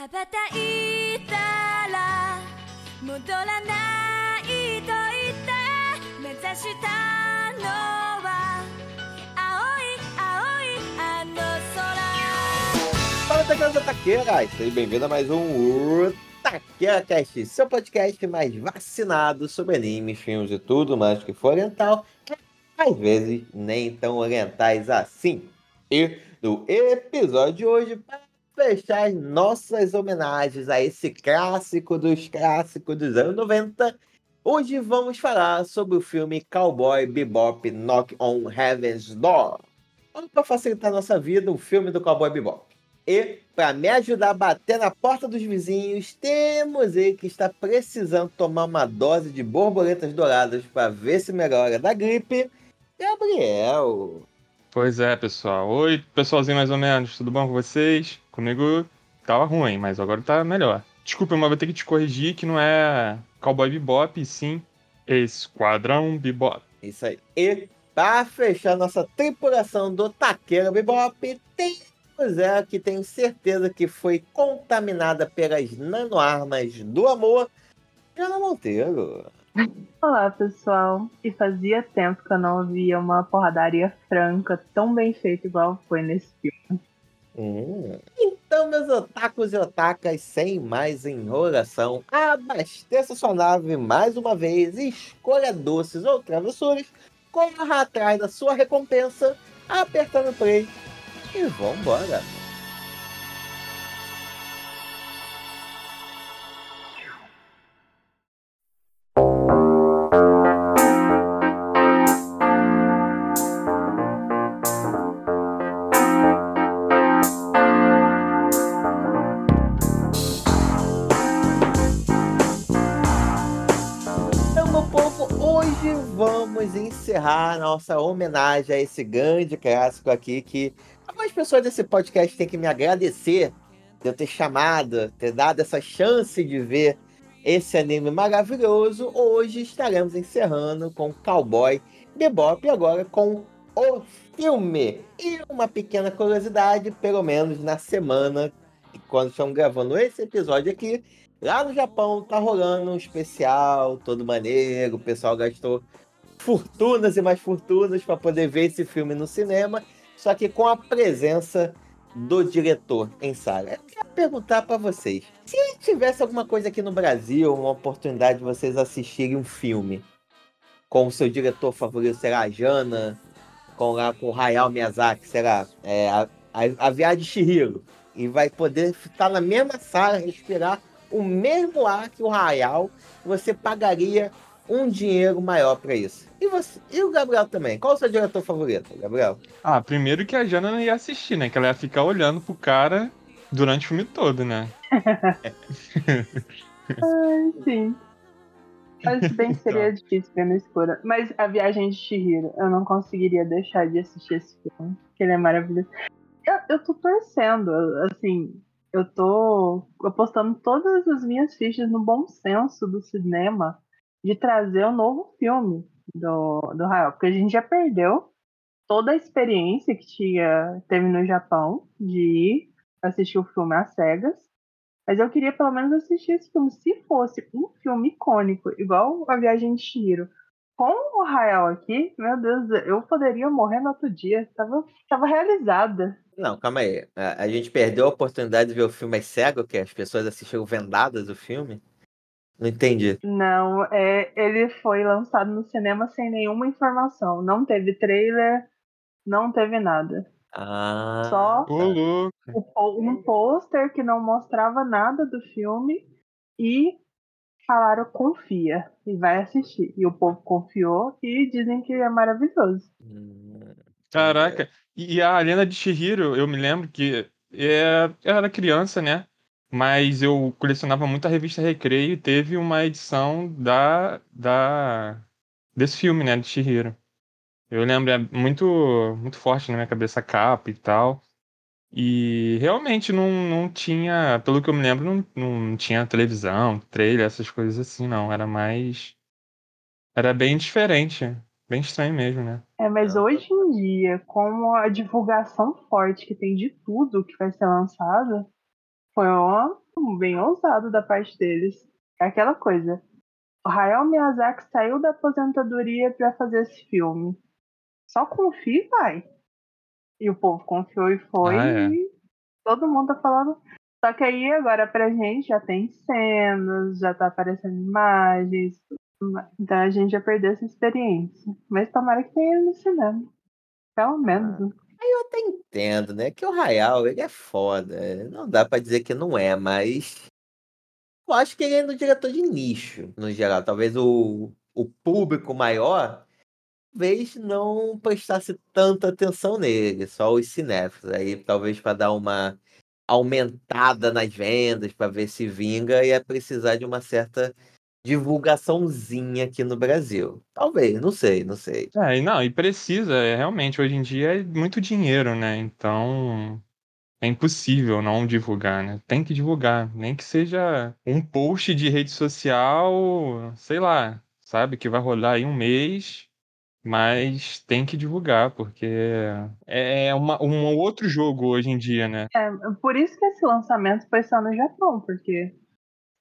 羽ばたいたら戻らないと言って目指したのは青い青いあの空 Fala, taqueiras taqueiras! Seja bem-vindo a mais um Taqueira Cast, seu podcast mais vacinado sobre animes, filmes e tudo mais que for oriental, às vezes nem tão orientais assim. E no episódio de hoje, para fechar as nossas homenagens a esse clássico dos clássicos dos anos 90, hoje vamos falar sobre o filme Cowboy Bebop Knock on Heaven's Door. Para facilitar nossa vida, o filme do Cowboy Bebop. E, para me ajudar a bater na porta dos vizinhos, temos ele que está precisando tomar uma dose de borboletas douradas para ver se melhora da gripe, Gabriel. Pois é, pessoal. Oi, pessoalzinho mais ou menos, tudo bom com vocês? Comigo tava ruim, mas agora tá melhor. Desculpa, mas vou ter que te corrigir que não é Cowboy Bebop, e sim Esquadrão Bebop. Isso aí. E, para fechar nossa tripulação do Taqueira Bebop, temos ela que tenho certeza que foi contaminada pelas nanoarmas do amor, Jana Monteiro. Olá, pessoal. E fazia tempo que eu não ouvia uma porradaria franca tão bem feita igual foi nesse filme. Hum. Então, meus otakus e otakas, sem mais enrolação, abasteça sua nave mais uma vez, escolha doces ou travessuras, corra atrás da sua recompensa, apertando play e vambora! Então, encerrar nossa homenagem a esse grande clássico aqui que algumas pessoas desse podcast têm que me agradecer de eu ter chamado, ter dado essa chance de ver esse anime maravilhoso. Hoje estaremos encerrando com Cowboy Bebop e agora com o filme. E uma pequena curiosidade, pelo menos na semana, quando estamos gravando esse episódio aqui, Lá no Japão tá rolando um especial todo maneiro, o pessoal gastou fortunas e mais fortunas para poder ver esse filme no cinema, só que com a presença do diretor em sala. Eu queria perguntar para vocês, se tivesse alguma coisa aqui no Brasil, uma oportunidade de vocês assistirem um filme com o seu diretor favorito, será a Jana, com lá com o Hayao Miyazaki, será é, a, a, a Viagem de Chihiro, e vai poder estar na mesma sala, respirar o mesmo ar que o Hayao, você pagaria um dinheiro maior para isso. E você, e o Gabriel também. Qual o seu diretor favorito, Gabriel? Ah, primeiro que a Jana não ia assistir, né? Que ela ia ficar olhando pro cara durante o filme todo, né? Ai, sim. Mas bem que seria difícil ver no escuro. Mas a viagem de Shihiro, eu não conseguiria deixar de assistir esse filme. Que ele é maravilhoso. Eu, eu tô torcendo, assim, eu tô apostando todas as minhas fichas no bom senso do cinema de trazer um novo filme do, do Hayao, porque a gente já perdeu toda a experiência que tinha, teve no Japão de ir assistir o filme às cegas. Mas eu queria pelo menos assistir esse filme. Se fosse um filme icônico, igual A Viagem de Shiro, com o Hayao aqui, meu Deus, eu poderia morrer no outro dia. Tava, tava realizada. Não, calma aí. A, a gente perdeu a oportunidade de ver o filme às cego, que as pessoas assistiram vendadas o filme. Não entendi. Não, é, ele foi lançado no cinema sem nenhuma informação. Não teve trailer, não teve nada. Ah, Só po- um pôster que não mostrava nada do filme e falaram confia e vai assistir. E o povo confiou e dizem que é maravilhoso. Hum, Caraca. E a Lenda de Shihiro, eu me lembro que é, era criança, né? Mas eu colecionava muito a revista Recreio e teve uma edição da, da desse filme, né, de Shihiro. Eu lembro, é muito, muito forte na minha cabeça a capa e tal. E realmente não, não tinha, pelo que eu me lembro, não, não tinha televisão, trailer, essas coisas assim, não. Era mais. Era bem diferente. Bem estranho mesmo, né? É, mas Ah. hoje em dia, com a divulgação forte que tem de tudo que vai ser lançado, foi uma bem, ousado da parte deles. É aquela coisa. O Hayao Miyazaki saiu da aposentadoria para fazer esse filme. Só confia e vai. E o povo confiou e foi. Ah, é. E todo mundo tá falando. Só que aí agora pra gente já tem cenas, já tá aparecendo imagens. Então a gente já perdeu essa experiência. Mas tomara que tenha no cinema. Pelo menos. Né? Eu até entendo, né? Que o Hayao, ele é foda. Não dá pra dizer que não é, mas. Eu acho que ele é um diretor de nicho, no geral. Talvez o, o público maior, talvez não prestasse tanta atenção nele, só os cinéfilos. Aí, talvez para dar uma aumentada nas vendas, para ver se vinga, ia precisar de uma certa divulgaçãozinha aqui no Brasil. Talvez, não sei, não sei. É, e não, e precisa, é, realmente, hoje em dia é muito dinheiro, né? Então é impossível não divulgar, né? Tem que divulgar, nem que seja um post de rede social, sei lá, sabe, que vai rolar aí um mês, mas tem que divulgar, porque é uma, um outro jogo hoje em dia, né? É, por isso que esse lançamento foi só no Japão, porque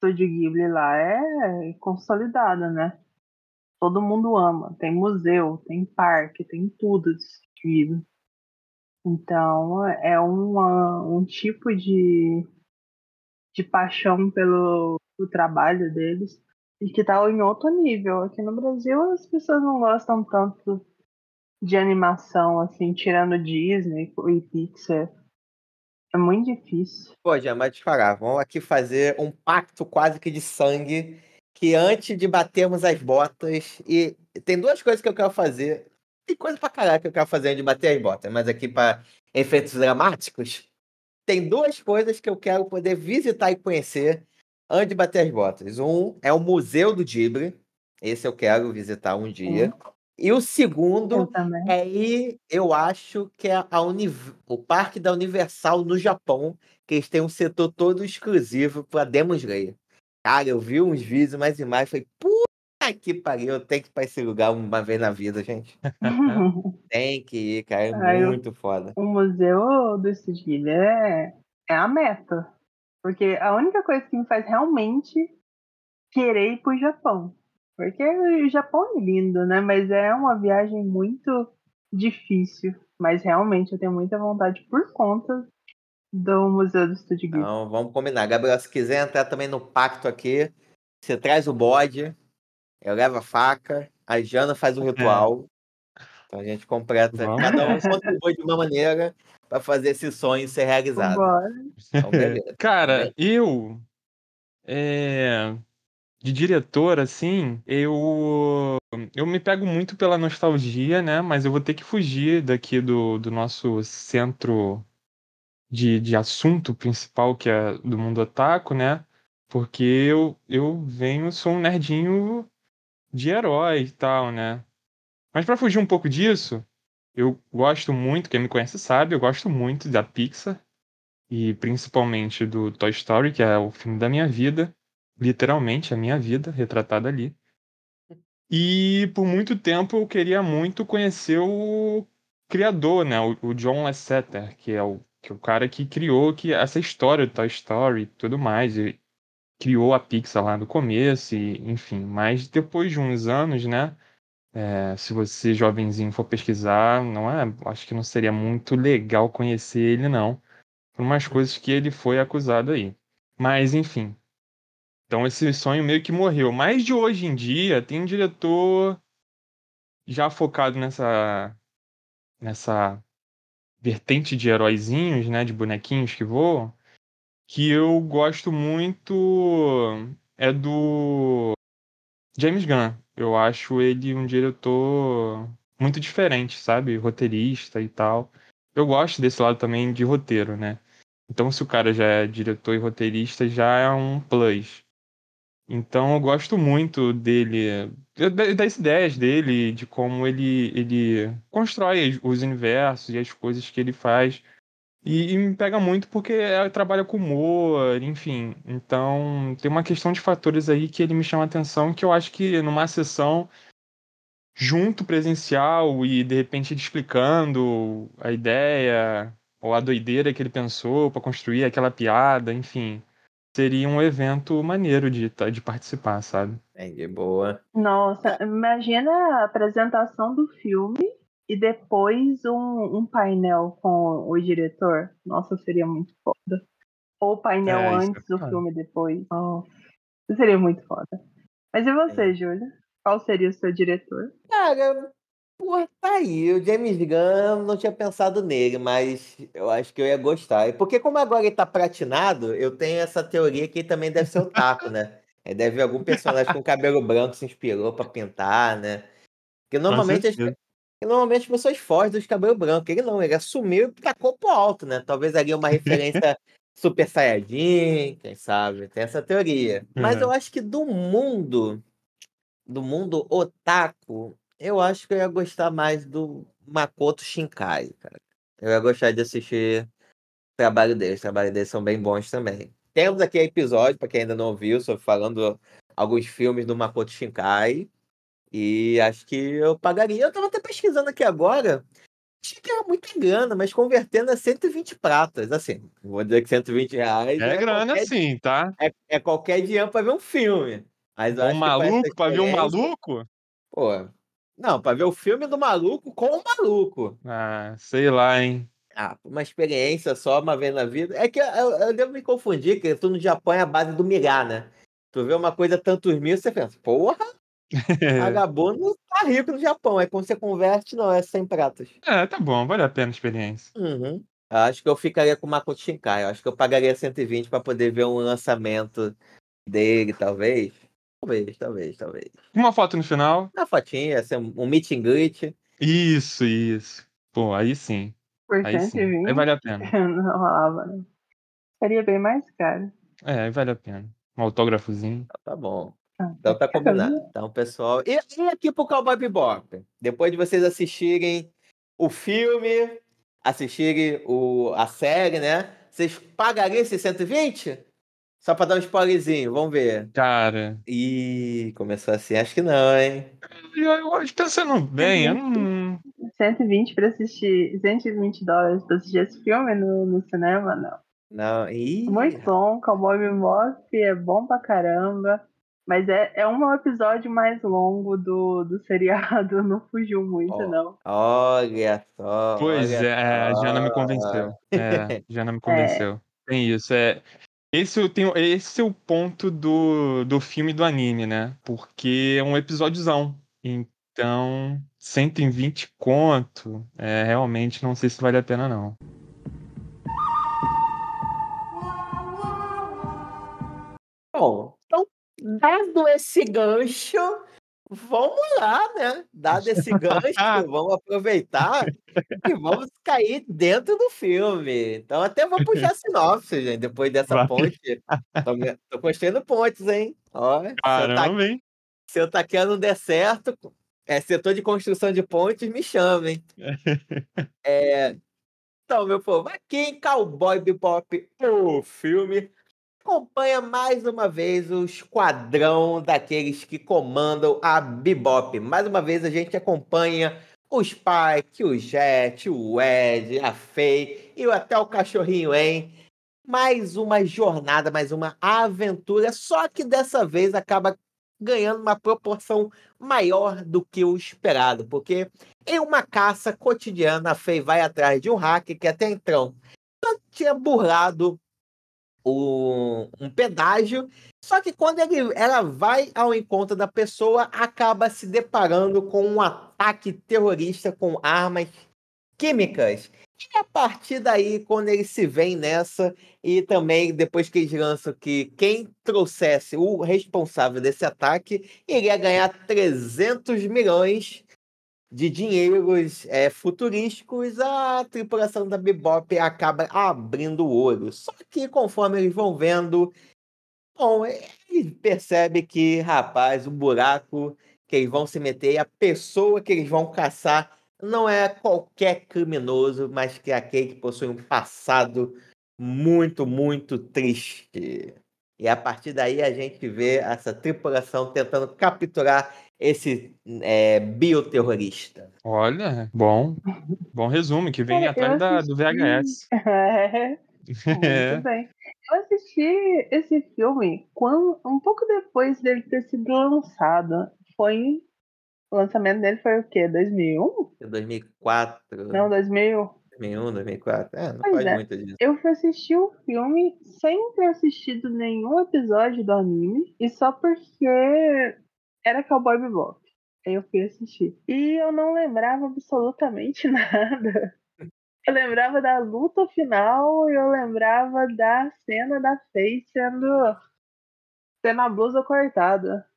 Estúdio Ghibli lá é consolidado, né? Todo mundo ama. Tem museu, tem parque, tem tudo Ghibli. Então é uma, um tipo de, de paixão pelo, pelo trabalho deles e que tá em outro nível. Aqui no Brasil as pessoas não gostam tanto de animação, assim, tirando Disney e Pixar. É muito difícil. Pô, já, mas te falar, vamos aqui fazer um pacto quase que de sangue. Que antes de batermos as botas. E tem duas coisas que eu quero fazer. Tem coisa pra caralho que eu quero fazer antes de bater as botas, mas aqui para efeitos dramáticos. Tem duas coisas que eu quero poder visitar e conhecer antes de bater as botas. Um é o Museu do Dibre. Esse eu quero visitar um dia. E o segundo Eu é ir, eu acho que é a Univ- o Parque da Universal no Japão, que eles têm um setor todo exclusivo para Demon Slayer. Cara, eu vi uns vídeos, umas imagens, falei, puta que pariu, eu tenho que ir pra esse lugar uma vez na vida, gente. Tem que ir, cara, é eu- muito foda. o museu do Ghibli é, é a meta. Porque a única coisa que me faz realmente querer ir pro Japão. Porque o Japão é lindo, né? Mas é uma viagem muito difícil. Mas realmente eu tenho muita vontade por conta do Museu do Estúdio Ghibli. Então, vamos combinar. Gabriel, se quiser entrar também no pacto aqui, você traz o bode, eu levo a faca, a Jana faz o ritual. Então a gente completa, Vamos. cada um contribui de uma maneira para fazer esse sonho ser realizado. Então. Cara, eu. é, de diretor, assim, eu. Eu me pego muito pela nostalgia, né? Mas eu vou ter que fugir daqui do, do nosso centro de, de assunto principal, que é do mundo otaku, né? Porque eu, eu venho, sou um nerdinho de herói e tal, né? Mas pra fugir um pouco disso, eu gosto muito, quem me conhece sabe, eu gosto muito da Pixar e principalmente do Toy Story, que é o filme da minha vida, literalmente a minha vida retratada ali. E por muito tempo eu queria muito conhecer o criador, né, o, o John Lasseter, que é o que é o cara que criou que essa história do Toy Story e tudo mais, e criou a Pixar lá no começo e enfim, mas depois de uns anos, né, é, se você jovenzinho for pesquisar, não é, acho que não seria muito legal conhecer ele não por umas coisas que ele foi acusado aí. Mas, enfim. Então, esse sonho meio que morreu. Mas de hoje em dia, tem um diretor já focado nessa, nessa vertente de heróizinhos, né? De bonequinhos que voam. Que eu gosto muito é do James Gunn. Eu acho ele um diretor muito diferente, sabe? Roteirista e tal. Eu gosto desse lado também de roteiro, né? Então, se o cara já é diretor e roteirista, já é um plus. Então, eu gosto muito dele, da- das ideias dele, de como ele, ele constrói os universos e as coisas que ele faz. E, e me pega muito porque é- trabalha com humor, enfim. Então, tem uma questão de fatores aí que ele me chama a atenção, que eu acho que numa sessão junto presencial e de repente ele explicando a ideia ou a doideira que ele pensou para construir aquela piada, enfim. Seria um evento maneiro de, de participar, sabe? É de boa. Nossa, imagina a apresentação do filme e depois um, um painel com o diretor. Nossa, seria muito foda. Ou painel É, é antes do foda. filme depois. Nossa, seria muito foda. Mas e você, Júlia? Qual seria o seu diretor? Cara, porra, tá aí. O James Gunn não tinha pensado nele, mas eu acho que eu ia gostar. Porque como agora ele tá pratinado, eu tenho essa teoria que ele também deve ser otaku, né? Ele deve algum personagem com cabelo branco se inspirou pra pintar, né? Porque normalmente as, normalmente as pessoas fogem dos cabelos brancos. Ele não, ele assumiu e tacou pro alto, né? Talvez ali uma referência Super Saiyajin, quem sabe? Tem essa teoria. Mas Uhum. eu acho que do mundo, do mundo otaku, eu acho que eu ia gostar mais do Makoto Shinkai, cara. Eu ia gostar de assistir o trabalho deles. Os trabalhos deles são bem bons também. Temos aqui episódio, para quem ainda não viu, sobre falando alguns filmes do Makoto Shinkai. E acho que eu pagaria. Eu tava até pesquisando aqui agora. Achei que era muita grana, mas convertendo a 120 pratas. Assim, vou dizer que 120 reais. É grana qualquer, sim, tá? é, é qualquer dinheiro pra ver um filme. Mas Um maluco, pra ver um maluco? Pô, não, pra ver o filme do maluco com o maluco. Ah, sei lá, hein? Ah, uma experiência só uma vez na vida. É que eu, eu- devo me confundir, que tu no Japão é a base do mirar, né? Tu vê uma coisa tantos mil, você pensa, porra, vagabundo tá rico no Japão. Aí quando você converte, não, é 100 pratas. É, tá bom, vale a pena a experiência. Uhum. Eu acho que eu ficaria com o Makoto Shinkai. Eu acho que eu pagaria 120 pra poder ver um lançamento dele, talvez. Talvez, talvez, talvez. Uma foto no final. Uma fotinha, ser um meet and greet. Isso, isso. Pô, aí sim. Por Aí sim. 120? Aí vale a pena. Não rolava, né? Seria bem mais caro. É, aí vale a pena. Um autógrafozinho. Tá bom. Ah, Então tá combinado. Então, pessoal. E, e aqui pro Cowboy Bebop? Depois de vocês assistirem o filme, assistirem o, a série, né? Vocês pagariam esses 120? Só pra dar um spoilerzinho, vamos ver. Cara, Ih, começou assim, acho que não, hein? eu, eu acho- pensando bem, eu não. 120 pra assistir, 120 dólares pra assistir esse filme no, no cinema, não. Não, ih. Muito bom, Cowboy Bebop é bom pra caramba. Mas é, é um episódio mais longo do, do seriado, não fugiu muito, Ó. não. Olha só. Pois olha é, a Jana me só. convenceu. É, Jana me convenceu. Tem isso. É, esse, eu tenho, esse é o ponto do, do filme e do anime, né? Porque é um episódiozão. Então, 120 conto, é, realmente não sei se vale a pena, não. Bom, então, dado esse gancho, vamos lá, né? Dado esse gancho, vamos aproveitar e vamos cair dentro do filme. Então, até vou puxar sinopse, gente, depois dessa Vai. ponte. Tô, tô construindo pontes, hein? Ó, se eu tá- Caramba, hein? se eu taqueando não der certo, é setor de construção de pontes, me chamem. É, então, meu povo, aqui em Cowboy Bebop, o filme, acompanha mais uma vez o esquadrão daqueles que comandam a Bebop. Mais uma vez a gente acompanha o Spike, o Jet, o Ed, a Faye e até o cachorrinho, hein? Mais uma jornada, mais uma aventura, só que dessa vez acaba ganhando uma proporção maior do que o esperado, porque em uma caça cotidiana, a Faye vai atrás de um hacker que até então tinha burlado o- um pedágio, só que quando ele- ela vai ao encontro da pessoa, acaba se deparando com um ataque terrorista com armas químicas. E a partir daí, quando eles se veem nessa, e também depois que eles lançam que quem trouxesse o responsável desse ataque iria ganhar 300 milhões de dinheiros é, futurísticos, a tripulação da Bebop acaba abrindo o olho. Só que conforme eles vão vendo, bom, eles percebem que, rapaz, o buraco que eles vão se meter, a pessoa que eles vão caçar não é qualquer criminoso, mas que é aquele que possui um passado muito, muito triste. E a partir daí a gente vê essa tripulação tentando capturar esse é, bioterrorista. Olha, bom. Bom resumo, que vem Cara, atrás da, do. VHS. É, muito É. bem. Eu assisti esse filme quando, um pouco depois dele ter sido lançado. Foi. O lançamento dele foi o quê? 2001? 2004. Não, 2000. 2001, 2004. É, não Pois faz é. muito disso. Eu fui assistir o filme sem ter assistido nenhum episódio do anime e só porque era Cowboy Bebop. Aí eu fui assistir. E eu não lembrava absolutamente nada. Eu lembrava da luta final e eu lembrava da cena da Faye sendo tendo a blusa cortada.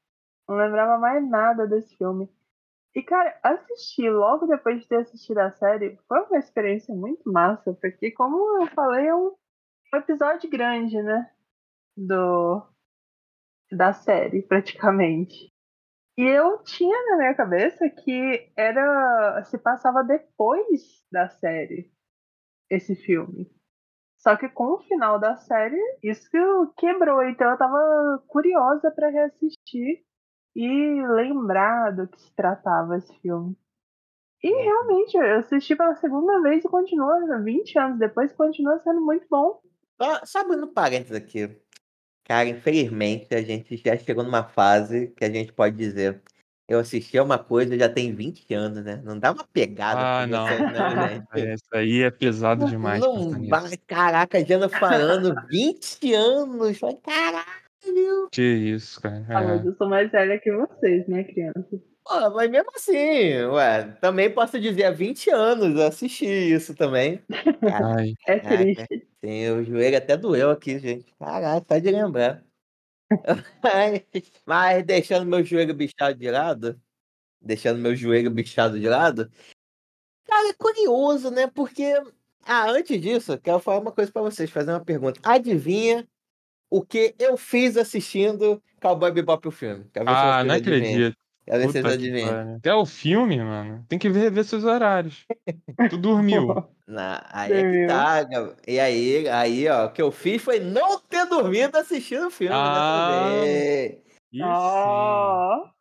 Não lembrava mais nada desse filme. E, cara, assistir logo depois de ter assistido a série foi uma experiência muito massa, porque, como eu falei, é um, um episódio grande, né? Do, da série, praticamente. E eu tinha na minha cabeça que era se passava depois da série esse filme. Só que com o final da série, isso quebrou. Então eu tava curiosa pra reassistir e lembrar do que se tratava esse filme. E realmente, eu assisti pela segunda vez e continua, 20 anos depois, continua sendo muito bom. Só, só abrindo parênteses aqui. Cara, infelizmente a gente já chegou numa fase que a gente pode dizer. Eu assisti a uma coisa já tem 20 anos, né? Não dá uma pegada Ah, com não. você, não, gente. É, Isso aí é pesado demais. Não, nisso. vai- caraca, Jana falando 20 anos. Falei, Caralho. Que isso, cara. Ah, mas É. eu sou mais velha que vocês, né, crianças? Pô, mas mesmo assim, ué, também posso dizer, há 20 anos eu assisti isso também. Ai, É Caraca. triste. Sim, o joelho até doeu aqui, gente. Caralho, só de lembrar. Mas, mas deixando meu joelho bichado de lado, deixando meu joelho bichado de lado, cara, é curioso, né? Porque, ah, antes disso, quero falar uma coisa pra vocês, fazer uma pergunta. Adivinha o que eu fiz assistindo Cowboy Bebop o filme? Ah não acredito. Quero ver se vocês Puta que adivinham. Até o filme, mano. Tem que ver, ver seus horários. Tu dormiu. Na, aí é que tá, e aí, aí, ó, o que eu fiz foi não ter dormido assistindo o filme Ah. vez. Isso.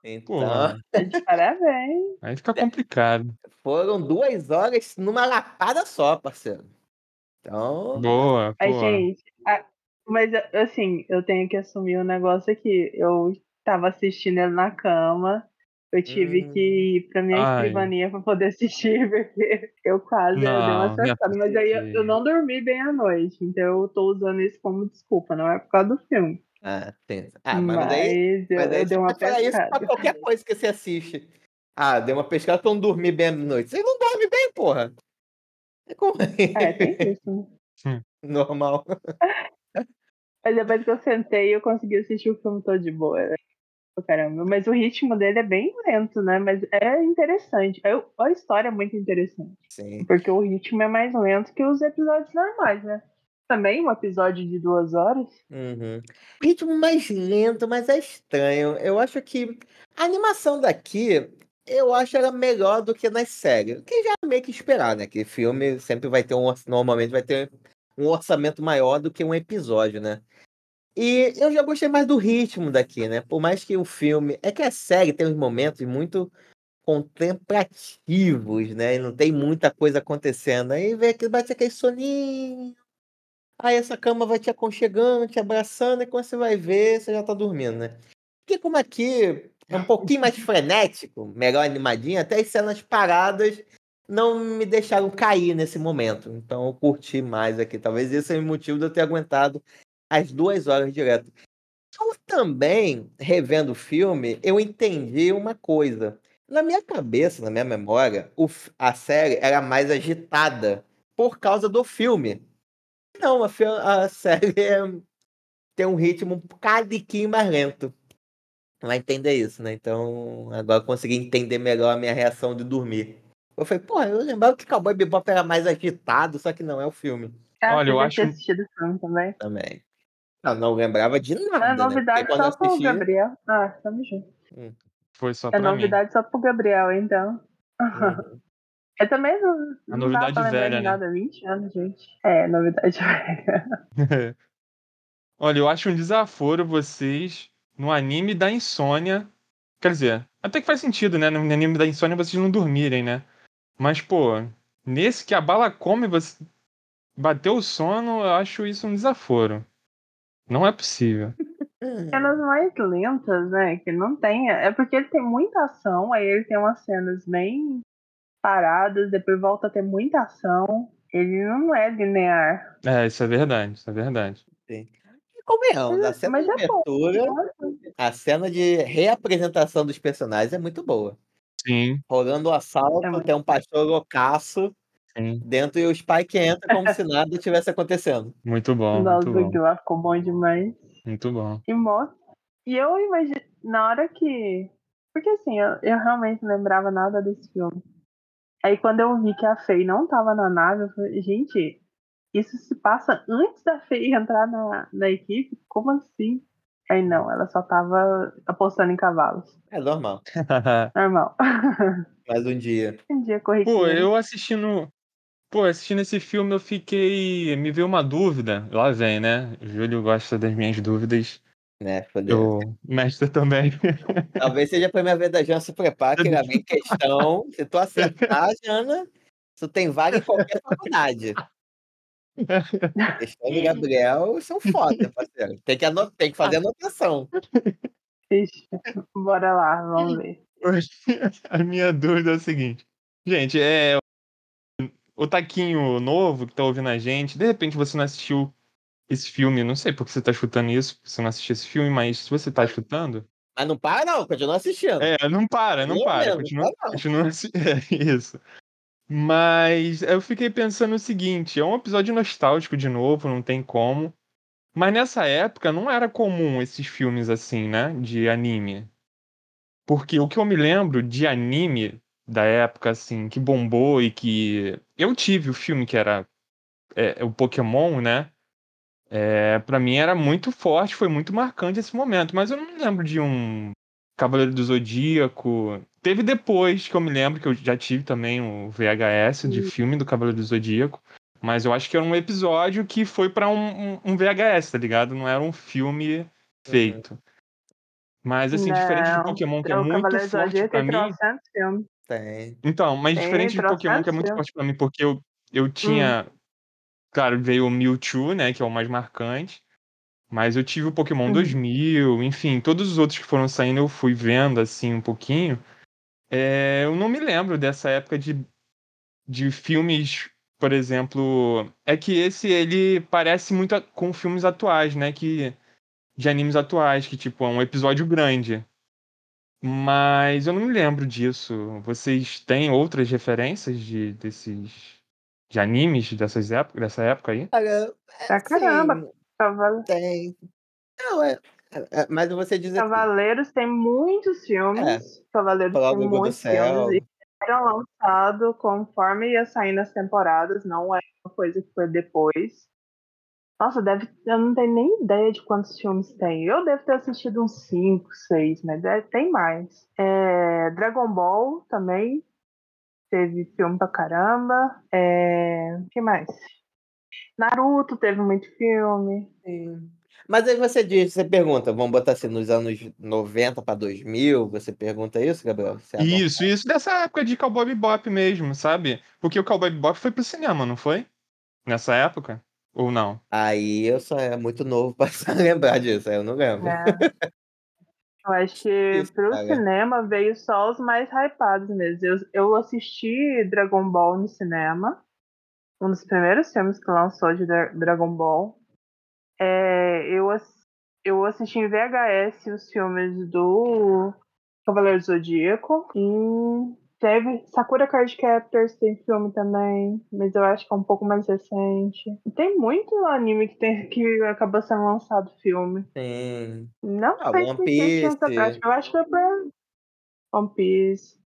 Então, Porra, tá parabéns. aí fica complicado. foram duas horas numa lapada só, parceiro. Então, Boa, Ai, pô. gente, a- mas assim, eu tenho que assumir um negócio aqui. Eu tava assistindo ele na cama. Eu tive Hum. que ir pra minha Ai. escrivaninha pra poder assistir, porque eu quase eu dei uma Não, não surtada. Mas aí eu, eu não dormi bem à noite. Então eu tô usando isso como desculpa, não é por causa do filme. ah, tem. Ah, mas, daí, mas eu, mas daí eu dei uma falar isso pescada. pra qualquer coisa que você assiste. Ah, deu uma pescada pra não dormir bem à noite. Você não dorme bem, porra. É como É, tem isso. Né? normal. Mas depois que eu sentei, eu consegui assistir o filme todo de boa. né? Pô, Caramba, mas o ritmo dele é bem lento, né? Mas é interessante. É- A história é muito interessante. Sim. Porque o ritmo é mais lento que os episódios normais, né? Também um episódio de duas horas. Uhum. Ritmo mais lento, mas é estranho. Eu acho que a animação daqui, eu acho ela melhor do que nas séries. O que já é meio que esperar, né? Que filme sempre vai ter um, normalmente vai ter um orçamento maior do que um episódio, né? E eu já gostei mais do ritmo daqui, né? Por mais que o filme. É que a série tem uns momentos muito contemplativos, né? E não tem muita coisa acontecendo. Aí vem aquele, bate aquele soninho. Aí essa cama vai te aconchegando, te abraçando, e quando você vai ver, você já tá dormindo, né? Porque como aqui é um pouquinho mais frenético, melhor animadinho, até as cenas paradas não me deixaram cair nesse momento. Então eu curti mais aqui. Talvez esse seja o motivo de eu ter aguentado as duas horas direto. Eu também, revendo o filme, eu entendi uma coisa. Na minha cabeça, na minha memória, o a série era mais agitada por causa do filme. Não, a, a série é- tem um ritmo um cadiquinho mais lento. Vai entender isso, né? Então, agora eu consegui entender melhor a minha reação de dormir. Eu falei, porra, eu lembrava que Cowboy Bebop era mais agitado, só que não é o filme Ah, Olha, eu acho- ter assistido o filme também. também. Eu não lembrava de Não nada, é né? novidade eu só pro assisti... Gabriel. Ah, tamo junto. Foi só É pra mim. novidade só pro Gabriel, então. Uhum. Eu também não. não novidade velha, né? nada, 20 anos, gente. É, novidade velha. Olha, eu acho um desaforo vocês no anime da insônia. Quer dizer, até que faz sentido, né? No anime da insônia vocês não dormirem, né? Mas, pô, nesse que a bala come, você bateu o sono, eu acho isso um desaforo. Não é possível. cenas mais lentas, né? Que não tem. É porque ele tem muita ação, aí ele tem umas cenas bem paradas, depois volta a ter muita ação. Ele não é linear. É, isso é verdade, isso é verdade. E convenhamos, a cena Mas de é bom. abertura, a cena de reapresentação dos personagens é muito boa. Sim, Rolando o assalto, É muito tem um pastor loucaço sim. dentro e o Spike entra como se nada tivesse acontecendo. Muito bom, Nossa, muito bom. lá ficou bom demais. Muito bom. E mostra. E eu imagino. Na hora que. Porque assim, eu, eu realmente não lembrava nada desse filme. Aí quando eu vi que a Faye não tava na nave, eu falei, gente, isso se passa antes da Faye entrar na, na equipe? Como assim? Aí não, ela só tava apostando em cavalos. É normal. Normal. Mais um dia. um dia corriqueiro. Pô, eu assistindo. Pô, assistindo esse filme eu fiquei. Me veio uma dúvida. Lá vem, né? O Júlio gosta das minhas dúvidas. Né, fodeu. O mestre também. Talvez seja a primeira vez da Jana se prepara, que vem questão. Se tu acertar, Jana, tu tem vaga em qualquer faculdade. Questão do Gabriel são foda, parceiro. Tem que, ano- tem que fazer anotação. Bora lá, vamos ver. A minha dúvida é a seguinte. Gente, é. O Taquinho novo que tá ouvindo a gente, de repente você não assistiu esse filme, não sei por que você tá escutando isso, porque você não assistiu esse filme, mas se você tá escutando. Mas não para, não, continua assistindo. É, não para, não Eu para. mesmo, Continua, não. continua assi- É isso. Mas eu fiquei pensando o seguinte: é um episódio nostálgico de novo, não tem como. Mas nessa época não era comum esses filmes assim, né? De anime. Porque o que eu me lembro de anime da época, assim, que bombou e que. Eu tive o filme que era é, o Pokémon, né? É, para mim era muito forte, foi muito marcante esse momento. Mas eu não me lembro de um Cavaleiro do Zodíaco. Teve depois que eu me lembro que eu já tive também o VHS de filme do Cavaleiro do Zodíaco. Mas eu acho que era um episódio que foi pra um, um- um VHS, tá ligado? Não era um filme feito. Mas assim, diferente de Não, Pokémon, que é muito Cavaleiro do forte tem mim. filmes. Tem. Então, mas Tem diferente de Pokémon, que é muito forte pra mim, porque eu, eu tinha. Claro, veio o Mewtwo, né? Que é o mais marcante. Mas eu tive o Pokémon Uhum. 2000, enfim, todos os outros que foram saindo eu fui vendo assim um pouquinho. É, eu não me lembro dessa época de, de filmes, por exemplo. É que esse ele parece muito com filmes atuais, né? Que, de animes atuais, que tipo, é um episódio grande. Mas eu não me lembro disso. Vocês têm outras referências de, desses. de animes dessas épocas, dessa época aí? Cara, Pra caramba. sim, Caval- tem. Não, é, é- é- Mas você diz aqui. Cavaleiros tem muitos filmes. Cavaleiros tem muitos Céu. filmes. E eram lançados conforme ia saindo as temporadas, não é uma coisa que foi depois. Nossa, deve, eu não tenho nem ideia de quantos filmes tem. Eu devo ter assistido uns 5, 6, mas é- tem mais. É, Dragon Ball também teve filme pra caramba. É, que mais? Naruto teve muito filme. Sim. Mas aí você diz, você pergunta, vamos botar assim, nos anos 90 para 2000, você pergunta isso, Gabriel? Anota? Isso, isso dessa época de Cowboy Bebop mesmo, sabe? Porque o Cowboy Bebop foi pro cinema, não foi? Nessa época? Ou não? Aí eu só é muito novo para lembrar disso, aí eu não lembro. né? Eu acho que Isso, pro cara. cinema veio só os mais hypados mesmo. Eu, eu assisti Dragon Ball no cinema. Um dos primeiros filmes que lançou de Dra- Dragon Ball. É, eu, eu assisti em VHS os filmes do Cavaleiro do Zodíaco. E teve Sakura Card Captors, tem filme também. Mas eu acho que é um pouco mais recente. Tem muito anime que, tem, que acabou sendo lançado filme. Sim. Não Ah, sei One se tem Piece. essa prática. Eu acho que é pra One Piece.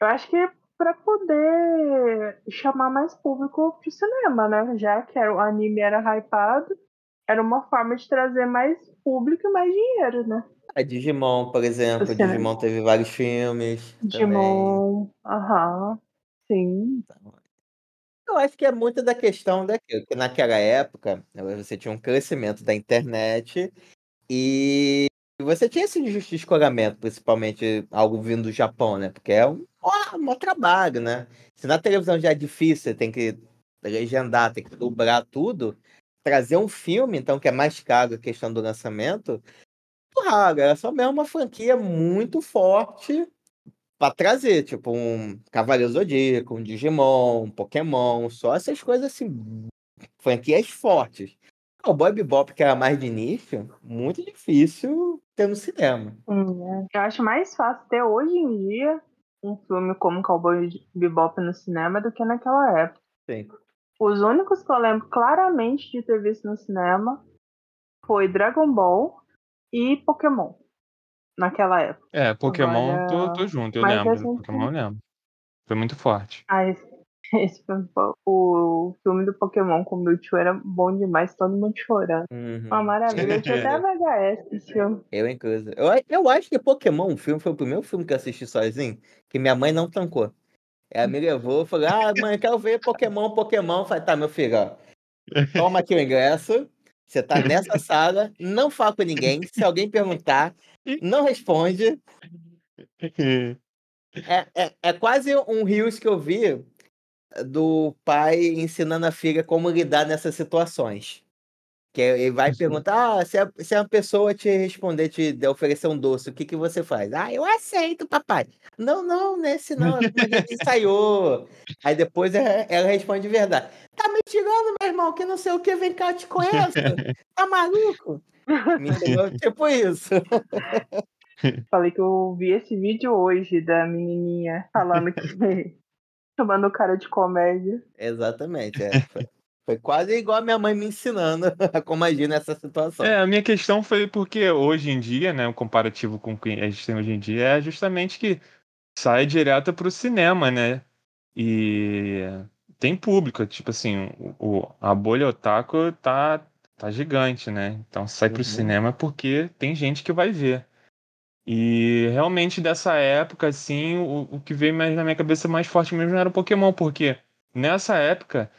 Eu acho que é pra poder chamar mais público pro cinema, né? Já que era- o anime era hypado, era uma forma de trazer mais público e mais dinheiro, né? A Digimon, por exemplo, Você- Digimon teve vários filmes. Digimon. Aham. Sim. Eu acho que é muito da questão daquilo, que naquela época né, você tinha um crescimento da internet e você tinha esse justo escoramento, principalmente algo vindo do Japão, né? Porque é um, ó, um trabalho, né? Se na televisão já é difícil, você tem que legendar, tem que dobrar tudo, trazer um filme, então, que é mais caro a questão do lançamento, raro. Era só mesmo uma franquia muito forte para trazer, tipo um Cavaleiro Zodíaco, um Digimon, um Pokémon, só essas coisas assim, franquias fortes. O Boy Bebop, que era mais de início, muito difícil ter no cinema. Hum, é. Eu acho mais fácil ter hoje em dia um filme como Cowboy Bebop no cinema do que naquela época. Sim. Os únicos que eu lembro claramente de ter visto no cinema foi Dragon Ball e Pokémon. Naquela época. É, Pokémon, Agora- tô, tô junto, eu Mas lembro. assim, Pokémon eu lembro. Foi muito forte. Ah, esse, esse filme, o filme do Pokémon com o Mewtwo era bom demais, todo mundo chorando. Uhum. Uma maravilha. Eu tinha até VHS esse filme. Eu, inclusive. Eu, eu acho que Pokémon, um filme, foi o primeiro filme que eu assisti sozinho, que minha mãe não tancou. Ela me levou, falou: Ah, mãe, quero ver Pokémon, Pokémon. Eu falei, tá, meu filho, ó. Toma aqui o ingresso. Você tá nessa sala, não fala com ninguém. Se alguém perguntar, não responde. É, é, é quase um rios que eu vi do pai ensinando a filha como lidar nessas situações. Que ele vai perguntar, ah, se, a, se a pessoa te responder, te der- oferecer um doce, o que, que você faz? Ah, eu aceito, papai. Não, não, nesse não, é como a gente ensaiou. Aí depois ela, ela responde de verdade. Tá me tirando, meu irmão, que não sei o que, vem cá, eu te conheço. Tá maluco? Me entendeu? Tipo isso. Falei que eu vi esse vídeo hoje da menininha falando que. chamando o cara de comédia. Exatamente, é. Foi, quase igual a minha mãe me ensinando a como agir nessa situação. É, a minha questão foi porque hoje em dia, né, o comparativo com o que a gente tem hoje em dia é justamente que sai direto pro cinema, né? E tem público, tipo assim, o, o- a bolha otaku tá, tá gigante, né? Então sai pro Uhum. cinema porque tem gente que vai ver. E realmente dessa época, assim, o, o que veio mais na minha cabeça mais forte mesmo era o Pokémon, porque nessa época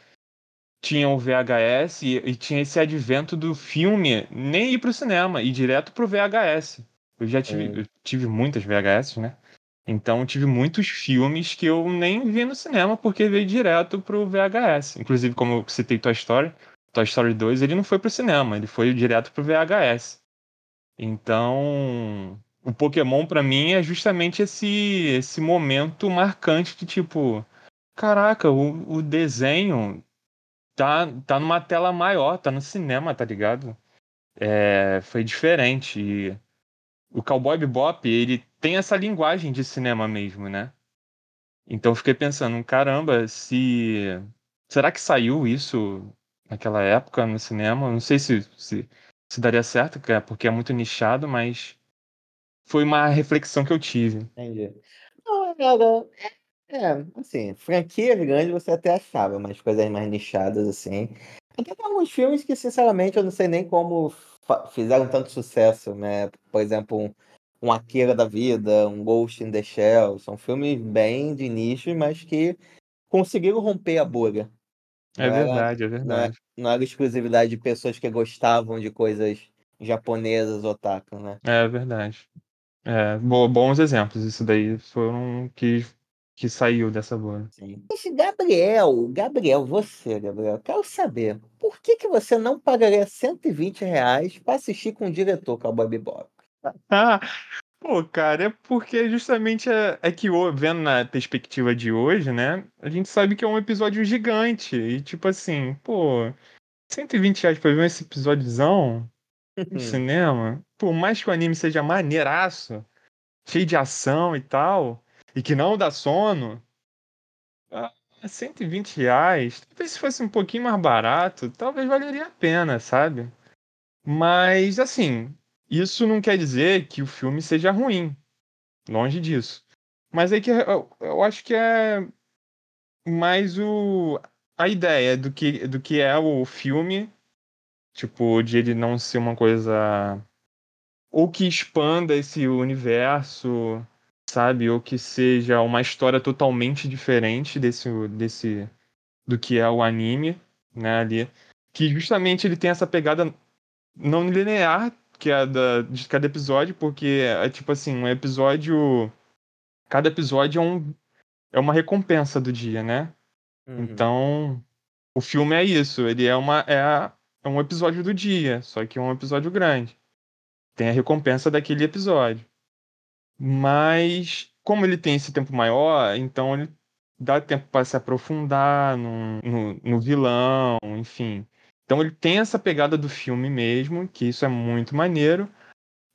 tinha o VHS e, e tinha esse advento do filme nem ir pro cinema, ir direto pro VHS. Eu já tive, Hum. eu tive muitas VHS, né? Então tive muitos filmes que eu nem vi no cinema porque veio direto pro VHS. Inclusive, como eu citei Toy Story, Toy Story 2, ele não foi pro cinema, ele foi direto pro VHS. Então, o Pokémon pra mim é justamente esse esse momento marcante de tipo, caraca, o, o desenho tá, tá numa tela maior, tá no cinema, tá ligado? É, foi diferente. E o Cowboy Bebop, ele tem essa linguagem de cinema mesmo, né? Então fiquei pensando, caramba, se. Será que saiu isso naquela época no cinema? Não sei se, se, se daria certo, é- porque é muito nichado, mas foi uma reflexão que eu tive. Entendi. Não, era. É, assim, franquias grandes você até achava, mas coisas mais nichadas, assim. Até tem alguns filmes que, sinceramente, eu não sei nem como fizeram tanto sucesso, né? Por exemplo, um, um Akira da vida, um Ghost in the Shell. São filmes bem de nicho, mas que conseguiram romper a bolha. É Não era- verdade, é Não, é- verdade. não era exclusividade de pessoas que gostavam de coisas japonesas, otaku, né? É verdade. É, bo- bons exemplos. Isso daí foram que, que saiu dessa. Sim. Mas, Gabriel, Gabriel, você, Gabriel, quero saber, por que que você não pagaria 120 reais para assistir com o diretor Cowboy Bebop? Ah, pô, cara, é porque justamente é, é que vendo na perspectiva de hoje, né? A gente sabe que é um episódio gigante. E tipo assim, pô, 120 reais pra ver esse episódiozão no cinema, por mais que o anime seja maneiraço, cheio de ação e tal, e que não dá sono, ah, 120 reais, talvez se fosse um pouquinho mais barato, talvez valeria a pena, sabe? Mas, assim, isso não quer dizer que o filme seja ruim, longe disso. Mas é que eu, eu acho que é mais o, a ideia do que, do que é o filme Tipo, de ele não ser uma coisa. Ou que expanda esse universo, sabe? Ou que seja uma história totalmente diferente desse, desse do que é o anime, né? Ali. Que justamente ele tem essa pegada não linear, que é da, de cada episódio, porque é tipo assim, um episódio. Cada episódio é, um, é uma recompensa do dia, né? Uhum. Então, o filme é isso. Ele é uma. É a, é um episódio do dia, só que é um episódio grande. Tem a recompensa daquele episódio. Mas, como ele tem esse tempo maior, então ele dá tempo para se aprofundar no, no, no, vilão, enfim. Então ele tem essa pegada do filme mesmo, que isso é muito maneiro.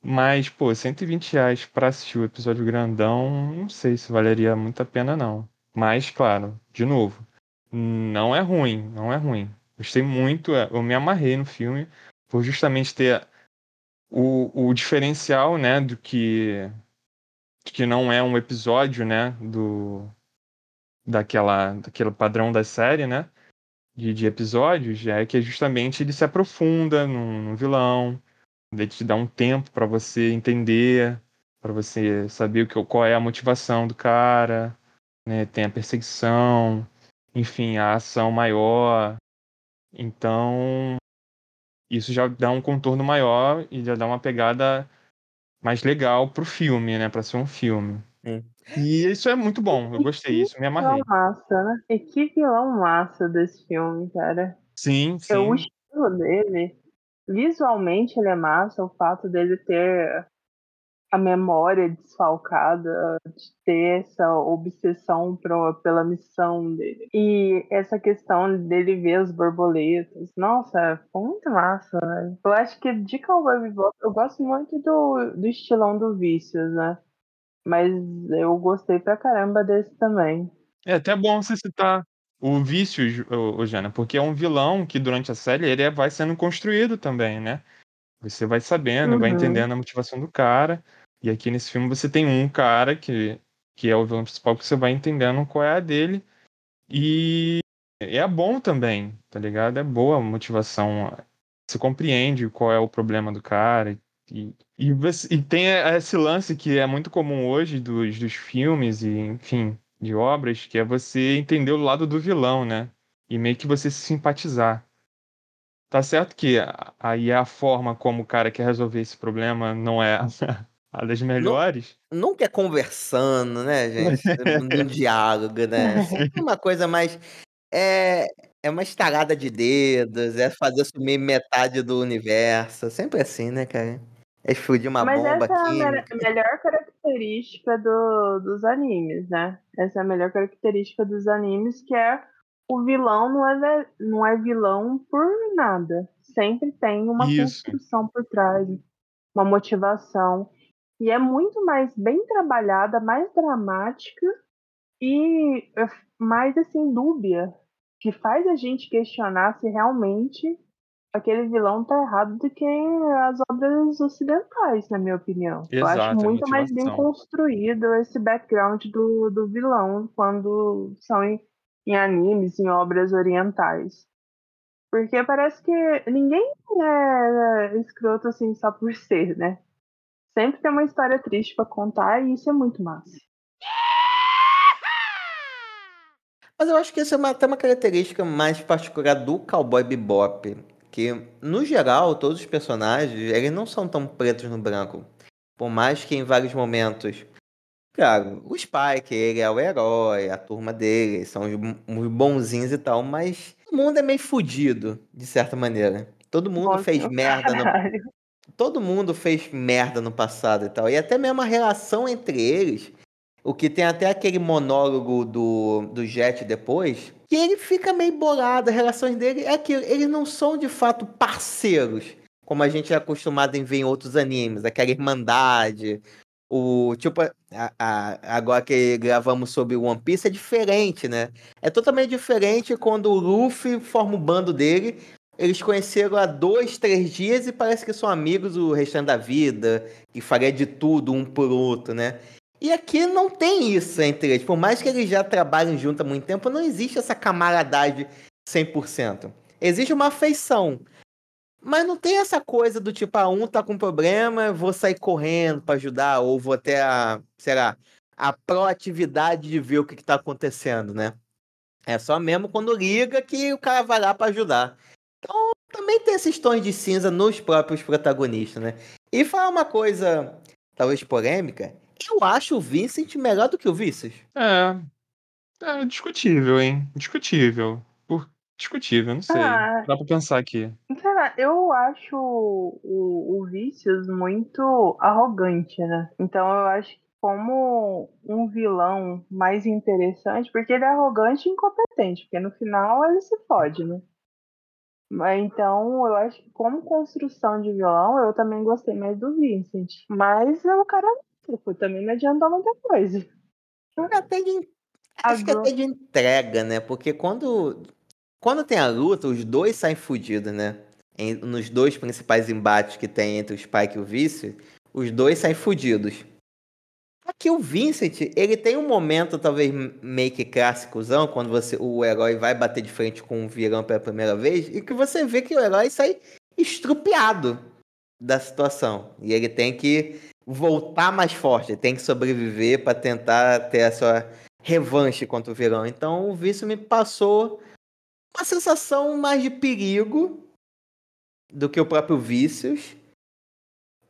Mas, pô, 120 reais pra assistir o episódio grandão, não sei se valeria muito a pena, não. Mas, claro, de novo, não é ruim, não é ruim. Gostei muito, é, eu me amarrei no filme por justamente ter o, o diferencial, né, do que que não é um episódio, né, do daquela daquele padrão da série, né, de, de episódios, é que justamente ele se aprofunda no, no vilão, ele te dá um tempo para você entender, para você saber o que, qual é a motivação do cara, né, tem a perseguição, enfim, a ação maior. Então, isso já dá um contorno maior e já dá uma pegada mais legal pro filme, né? Pra ser um filme. Sim. E isso é muito bom, eu gostei disso, me amarrei. vilão massa, né? E que vilão massa desse filme, cara. Sim, sim. O estilo dele, visualmente ele é massa, o fato dele ter a memória desfalcada, de ter essa obsessão pro, pela missão dele. E essa questão dele ver as borboletas. Nossa, foi muito massa, velho. Eu acho que de Cowboy Bebop, eu gosto muito do, do estilão do Vícios, né? Mas eu gostei pra caramba desse também. É até bom você citar o Vícios, o, o Jana, porque é um vilão que durante a série ele é, vai sendo construído também, né? Você vai sabendo, uhum. vai entendendo a motivação do cara. E aqui nesse filme você tem um cara que, que é o vilão principal que você vai entendendo qual é a dele. E é bom também, tá ligado? É boa a motivação. Você compreende qual é o problema do cara. E, e, e tem esse lance que é muito comum hoje dos, dos filmes e, enfim, de obras, que é você entender o lado do vilão, né? E meio que você se simpatizar. Tá certo que aí a forma como o cara quer resolver esse problema não é a das melhores. Nunca é conversando, né, gente? Num diálogo, né? Sempre uma coisa mais. É, é uma estalada de dedos, é fazer sumir metade do universo. Sempre assim, né, cara? É explodir uma Mas bomba essa aqui. é a melhor característica do, dos animes, né? Essa é a melhor característica dos animes, que é o vilão não é, não é vilão por nada. Sempre tem uma Isso. construção por trás, uma motivação. E é muito mais bem trabalhada, mais dramática e é, mais assim dúbia, que faz a gente questionar se realmente aquele vilão tá errado do que as obras ocidentais, na minha opinião. Exato, Eu acho muito a mais bem construído esse background do, do vilão quando são em, em animes, em obras orientais. Porque parece que ninguém é escroto assim só por ser, né? Sempre tem uma história triste pra contar e isso é muito massa. Mas eu acho que isso é uma, até uma característica mais particular do Cowboy Bebop. Que, no geral, todos os personagens, eles não são tão pretos no branco. Por mais que em vários momentos... Claro, o Spike, ele é o herói, a turma dele, são os, os bonzinhos e tal, mas o mundo é meio fudido, de certa maneira. Todo mundo Nossa, fez merda no. Todo mundo fez merda no passado e tal. E até mesmo a relação entre eles, o que tem até aquele monólogo do, do Jet depois, que ele fica meio bolado, as relações dele é que eles não são de fato parceiros, como a gente é acostumado em ver em outros animes, aquela irmandade. O tipo, a- a- agora que gravamos sobre One Piece é diferente, né? É totalmente diferente quando o Luffy forma o bando dele. Eles conheceram há dois, três dias e parece que são amigos o restante da vida, e faria de tudo um por outro, né? E aqui não tem isso entre eles. Por mais que eles já trabalhem junto há muito tempo, não existe essa camaradagem 100%. Existe uma afeição. Mas não tem essa coisa do tipo, ah, um tá com problema, vou sair correndo pra ajudar, ou vou ter a, sei lá, a proatividade de ver o que, que tá acontecendo, né? É só mesmo quando liga que o cara vai lá pra ajudar. Também tem esses tons de cinza nos próprios protagonistas, né? E falar uma coisa, talvez polêmica, eu acho o Vincent melhor do que o Vices. É. É discutível, hein? Discutível. Por... Discutível, não sei. Ah. Dá pra pensar aqui. Lá, eu acho o, o Vícios muito arrogante, né? Então eu acho que como um vilão mais interessante, porque ele é arrogante e incompetente, porque no final ele se fode, né? Então, eu acho que como construção de vilão, eu também gostei mais do Vincent. Mas o cara tipo, também não adiantou muita coisa. Até de, acho que até de entrega, né? Porque quando, quando tem a luta, os dois saem fodidos, né? Nos dois principais embates que tem entre o Spike e o Vício, os dois saem fodidos. Aqui o Vincent, ele tem um momento talvez meio que clássicozão, quando você, o herói vai bater de frente com um vilão pela primeira vez, e que você vê que o herói sai estrupiado da situação. E ele tem que voltar mais forte, tem que sobreviver para tentar ter a sua revanche contra o vilão. Então o Vício me passou uma sensação mais de perigo do que o próprio Vícios.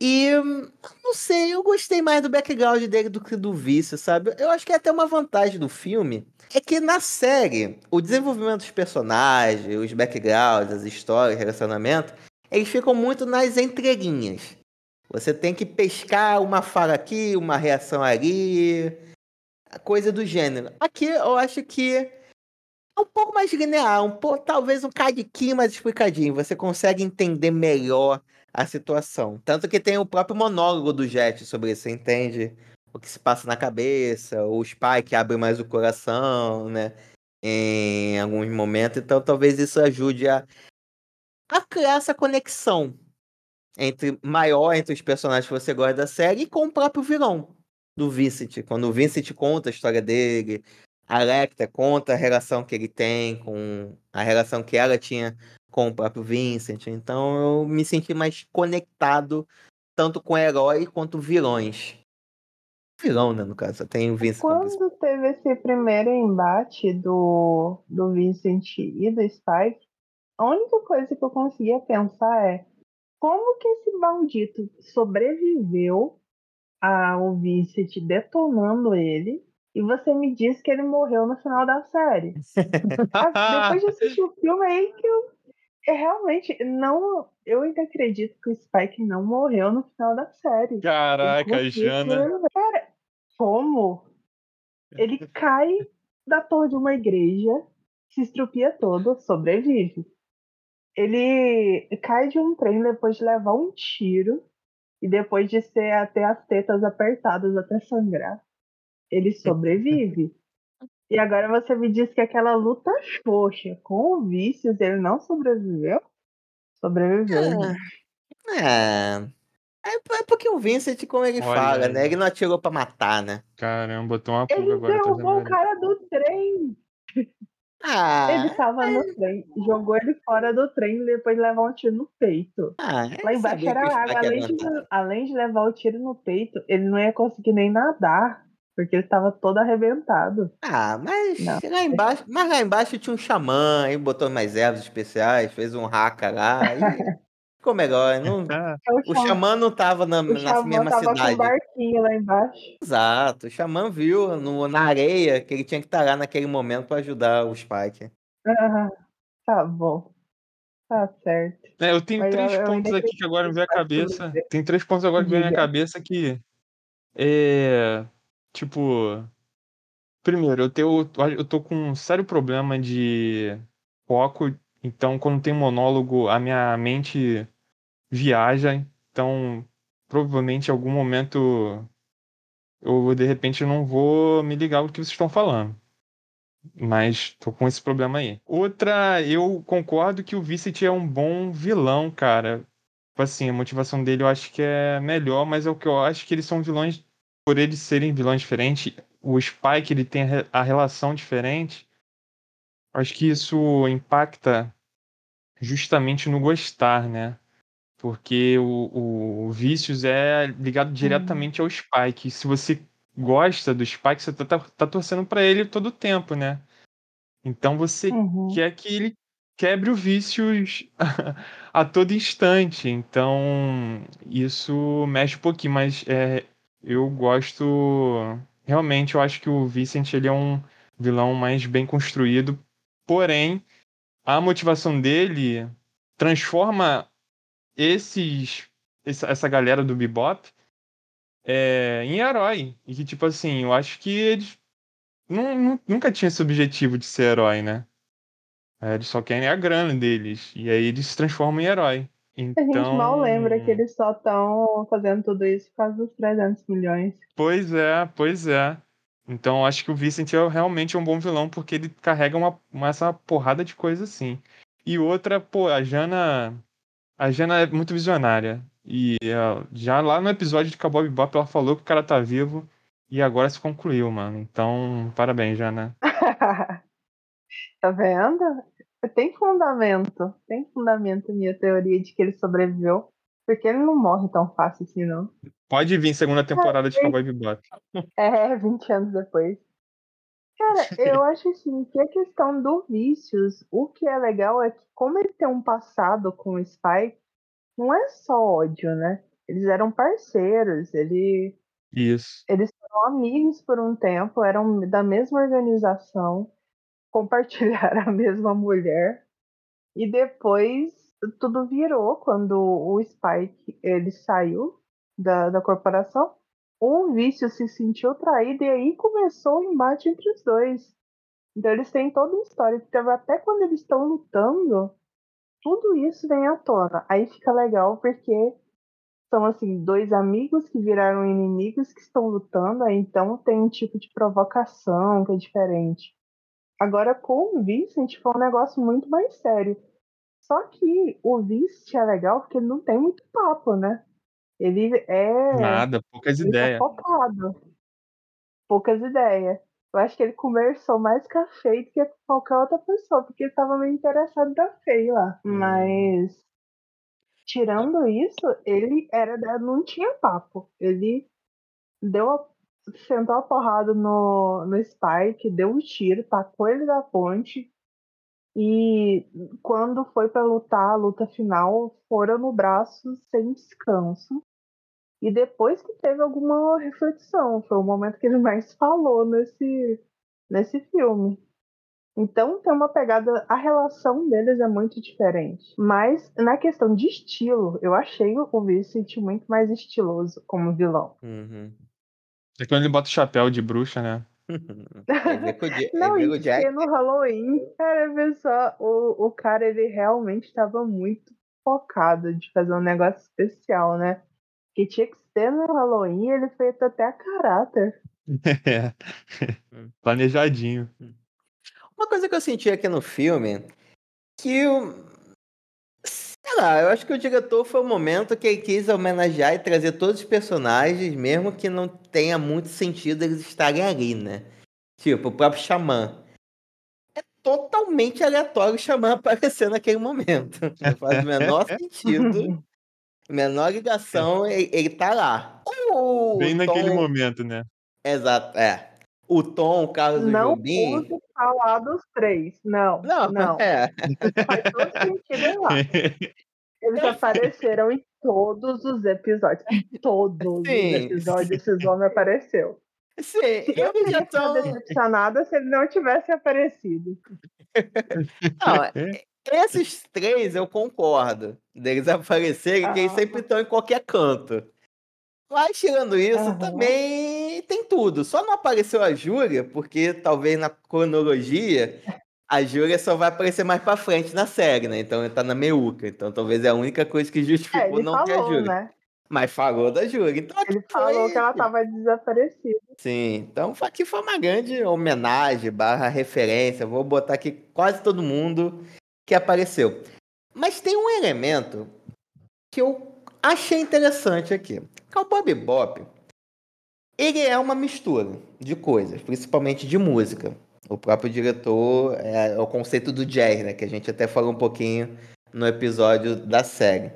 E não sei, eu gostei mais do background dele do que do vício, sabe? Eu acho que é até uma vantagem do filme é que na série, o desenvolvimento dos personagens, os backgrounds, as histórias, relacionamento, eles ficam muito nas entrelinhas. Você tem que pescar uma fala aqui, uma reação ali, coisa do gênero. Aqui eu acho que é um pouco mais linear, um pouco, talvez um cadiquinho mais explicadinho. Você consegue entender melhor a situação. Tanto que tem o próprio monólogo do Jet sobre isso, entende o que se passa na cabeça, o Spike abre mais o coração, né? Em alguns momentos. Então talvez isso ajude a, a criar essa conexão entre maior entre os personagens que você gosta da série e com o próprio vilão do Vincent. Quando o Vincent conta a história dele, a Lecter conta a relação que ele tem com a relação que ela tinha com o próprio Vincent. Então eu me senti mais conectado tanto com herói quanto vilões. Vilão, né, no caso, tem o Vincent. Quando teve esse primeiro embate do, do Vincent e do Spike, a única coisa que eu conseguia pensar é como que esse maldito sobreviveu ao Vincent detonando ele e você me disse que ele morreu no final da série. Depois de assistir o filme aí que eu é, realmente, não. Eu ainda acredito que o Spike não morreu no final da série. Caraca, Jana. Cara, como? Ele cai da torre de uma igreja, se estrupia todo, sobrevive. Ele cai de um trem depois de levar um tiro e depois de ser até as tetas apertadas até sangrar. Ele sobrevive. E agora você me diz que aquela luta xoxa com o Vícios, ele não sobreviveu? Sobreviveu. É. É, é porque o Vincent, como ele Olha fala, né? Ele não atirou pra matar, né? Caramba, botou uma pulga ele agora. Ele derrubou o cara do trem. Ah, ele tava é... no trem, jogou ele fora do trem e depois levou um tiro no peito. Ah, Lá embaixo era água. Além de, além de levar o tiro no peito, ele não ia conseguir nem nadar. Porque ele estava todo arrebentado. Ah, mas não. lá embaixo, mas lá embaixo tinha um xamã, aí botou mais ervas especiais, fez um haka lá. E... Ficou melhor. Não... É o, o xamã não estava na, na mesma tava cidade. Com um barquinho lá embaixo. Exato. O xamã viu no, na areia que ele tinha que estar lá naquele momento para ajudar o Spike. Ah, tá bom. Tá certo. É, eu tenho Mas três eu, pontos eu aqui que agora me veio a cabeça. Tem três pontos agora que vem na cabeça que. É, Tipo, primeiro, eu, tenho, eu tô com um sério problema de foco, então quando tem monólogo, a minha mente viaja, então provavelmente em algum momento eu de repente não vou me ligar o que vocês estão falando. Mas tô com esse problema aí. Outra, eu concordo que o Vicent é um bom vilão, cara. Tipo assim, a motivação dele eu acho que é melhor, mas é o que eu acho que eles são vilões por eles serem vilões diferentes, o Spike ele tem a relação diferente. Acho que isso impacta justamente no gostar, né? Porque o, o Vícios é ligado diretamente uhum. ao Spike. Se você gosta do Spike, você tá, tá, tá torcendo para ele todo o tempo, né? Então você uhum. quer que ele quebre o Vícios a todo instante. Então isso mexe um pouquinho, mas é, eu gosto. Realmente, eu acho que o Vincent ele é um vilão mais bem construído. Porém, a motivação dele transforma esses essa, galera do bebop é, em herói. E que, tipo assim, eu acho que eles nunca tinham esse objetivo de ser herói, né? É, eles só querem a grana deles. E aí eles se transformam em herói. A Então, gente mal lembra que eles só estão fazendo tudo isso por causa dos 300 milhões. Pois é, pois é. Então acho que o Vincent é realmente um bom vilão porque ele carrega uma, uma- essa porrada de coisa assim. E outra, pô, a Jana. A Jana é muito visionária. E é, já lá no episódio de Cowboy Bebop ela falou que o cara tá vivo e agora se concluiu, mano. Então, parabéns, Jana. tá vendo? Tem fundamento. Tem fundamento minha teoria de que ele sobreviveu. Porque ele não morre tão fácil assim, não. Pode vir segunda temporada de Cowboy Bebop. É, 20 anos depois. Cara, eu acho assim que a questão do vícios, o que é legal é que, como ele tem um passado com o Spike, não é só ódio, né? Eles eram parceiros, ele, Isso. eles foram amigos por um tempo, eram da mesma organização, compartilharam a mesma mulher, e depois tudo virou quando o Spike ele saiu da, da corporação o vício se sentiu traído e aí começou o embate entre os dois. Então eles têm toda uma história. Então, até quando eles estão lutando, tudo isso vem à tona. Aí fica legal porque são assim dois amigos que viraram inimigos que estão lutando. Aí então tem um tipo de provocação que é diferente. Agora com o Vincent foi um negócio muito mais sério. Só que o Vincent é legal porque ele não tem muito papo, né? Ele é. Nada, poucas tá ideias. focado. Poucas ideias. Eu acho que ele conversou mais com a Faye do que com qualquer outra pessoa, porque ele tava meio interessado da Faye lá. Hum. Mas, tirando isso, ele era não tinha papo. Ele deu a, sentou a porrada no, no Spike, deu um tiro, tacou ele da ponte. E quando foi pra lutar a luta final, foram no braço sem descanso. E depois que teve alguma reflexão, foi o momento que ele mais falou nesse, nesse filme. Então tem uma pegada, a relação deles é muito diferente. Mas na questão de estilo, eu achei o Vincent muito mais estiloso como vilão. Uhum. É quando ele bota o chapéu de bruxa, né? O Ja- Não, aí vem o Jack. porque no Halloween, cara, vê só, o, o cara ele realmente estava muito focado de fazer um negócio especial, né? Que tinha que ser no Halloween, ele fez até a caráter. É. Hum. Planejadinho. Uma coisa que eu senti aqui no filme, que o. Lá, eu acho que o diretor foi o momento que ele quis homenagear e trazer todos os personagens, mesmo que não tenha muito sentido eles estarem ali, né? Tipo, o próprio Xamã. É totalmente aleatório o Xamã aparecer naquele momento. Não faz o menor sentido. Menor ligação, ele, ele tá lá. O Bem Tom- naquele momento, né? Exato, é. O Tom, o Carlos Não Jobim. use falar dos três. Não, Não, não. é. Faz todo sentido lá. Eles apareceram em todos os episódios. Todos Sim. os episódios esses homens apareceu. Sim, Eu eles já ficado estão. decepcionada se ele não tivesse aparecido. Não, é- esses três eu concordo. Deles aparecerem, que eles Ah. sempre estão em qualquer canto. Mas tirando isso, Aham. também tem tudo. Só não apareceu a Júlia, porque talvez na cronologia a Júlia só vai aparecer mais pra frente na série, né? Então ele tá na meuca. Então talvez é a única coisa que É, justificou ele não ter a falou, Júlia. né? Mas falou da Júlia. Então Ele falou foi- que ela tava desaparecida. Sim, então aqui foi uma grande homenagem, barra referência. Vou botar aqui quase todo mundo que apareceu. Mas tem um elemento que eu achei interessante aqui. Cowboy Bebop, ele é uma mistura de coisas, principalmente de música. O próprio diretor é, é o conceito do jazz, né? Que a gente até falou um pouquinho no episódio da série.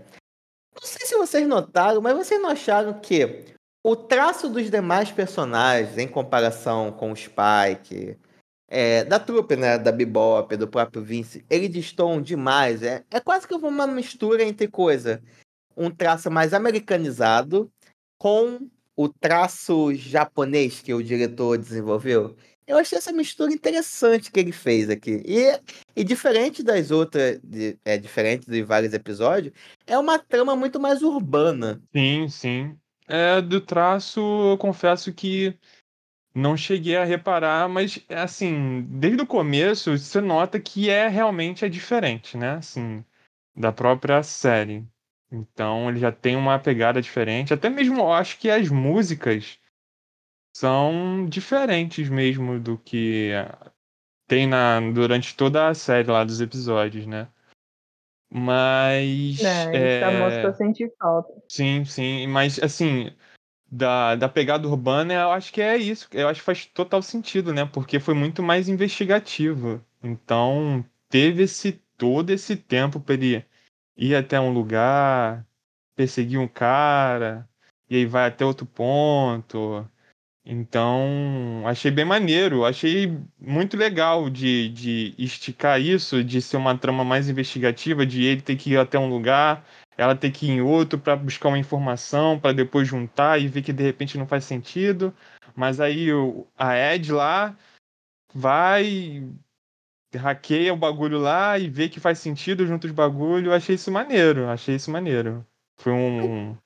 Não sei se vocês notaram, mas vocês não acharam que o traço dos demais personagens, em comparação com o Spike, é, da trupe, né, da Bebop, do próprio Vince, eles destoam demais. É, é quase que uma mistura entre coisa, um traço mais americanizado com o traço japonês que o diretor desenvolveu. Eu achei essa mistura interessante que ele fez aqui. E, e diferente das outras, de, é diferente de vários episódios, é uma trama muito mais urbana. Sim, sim. É, do traço, eu confesso que não cheguei a reparar, mas assim, desde o começo você nota que é realmente é diferente, né? Assim, da própria série. Então ele já tem uma pegada diferente. Até mesmo eu acho que as músicas são diferentes mesmo do que tem na, durante toda a série lá dos episódios, né? Mas. É, é, música eu senti falta. Sim, sim. Mas assim, da, da pegada urbana, eu acho que é isso. Eu acho que faz total sentido, né? Porque foi muito mais investigativo. Então, teve esse todo esse tempo para ele ir até um lugar, perseguir um cara, e aí vai até outro ponto. Então, achei bem maneiro, achei muito legal de, de esticar isso, de ser uma trama mais investigativa, de ele ter que ir até um lugar, ela ter que ir em outro para buscar uma informação, para depois juntar e ver que de repente não faz sentido. Mas aí o, a Ed lá vai, hackeia o bagulho lá e vê que faz sentido junto os bagulho. Achei isso maneiro, achei isso maneiro. Foi um,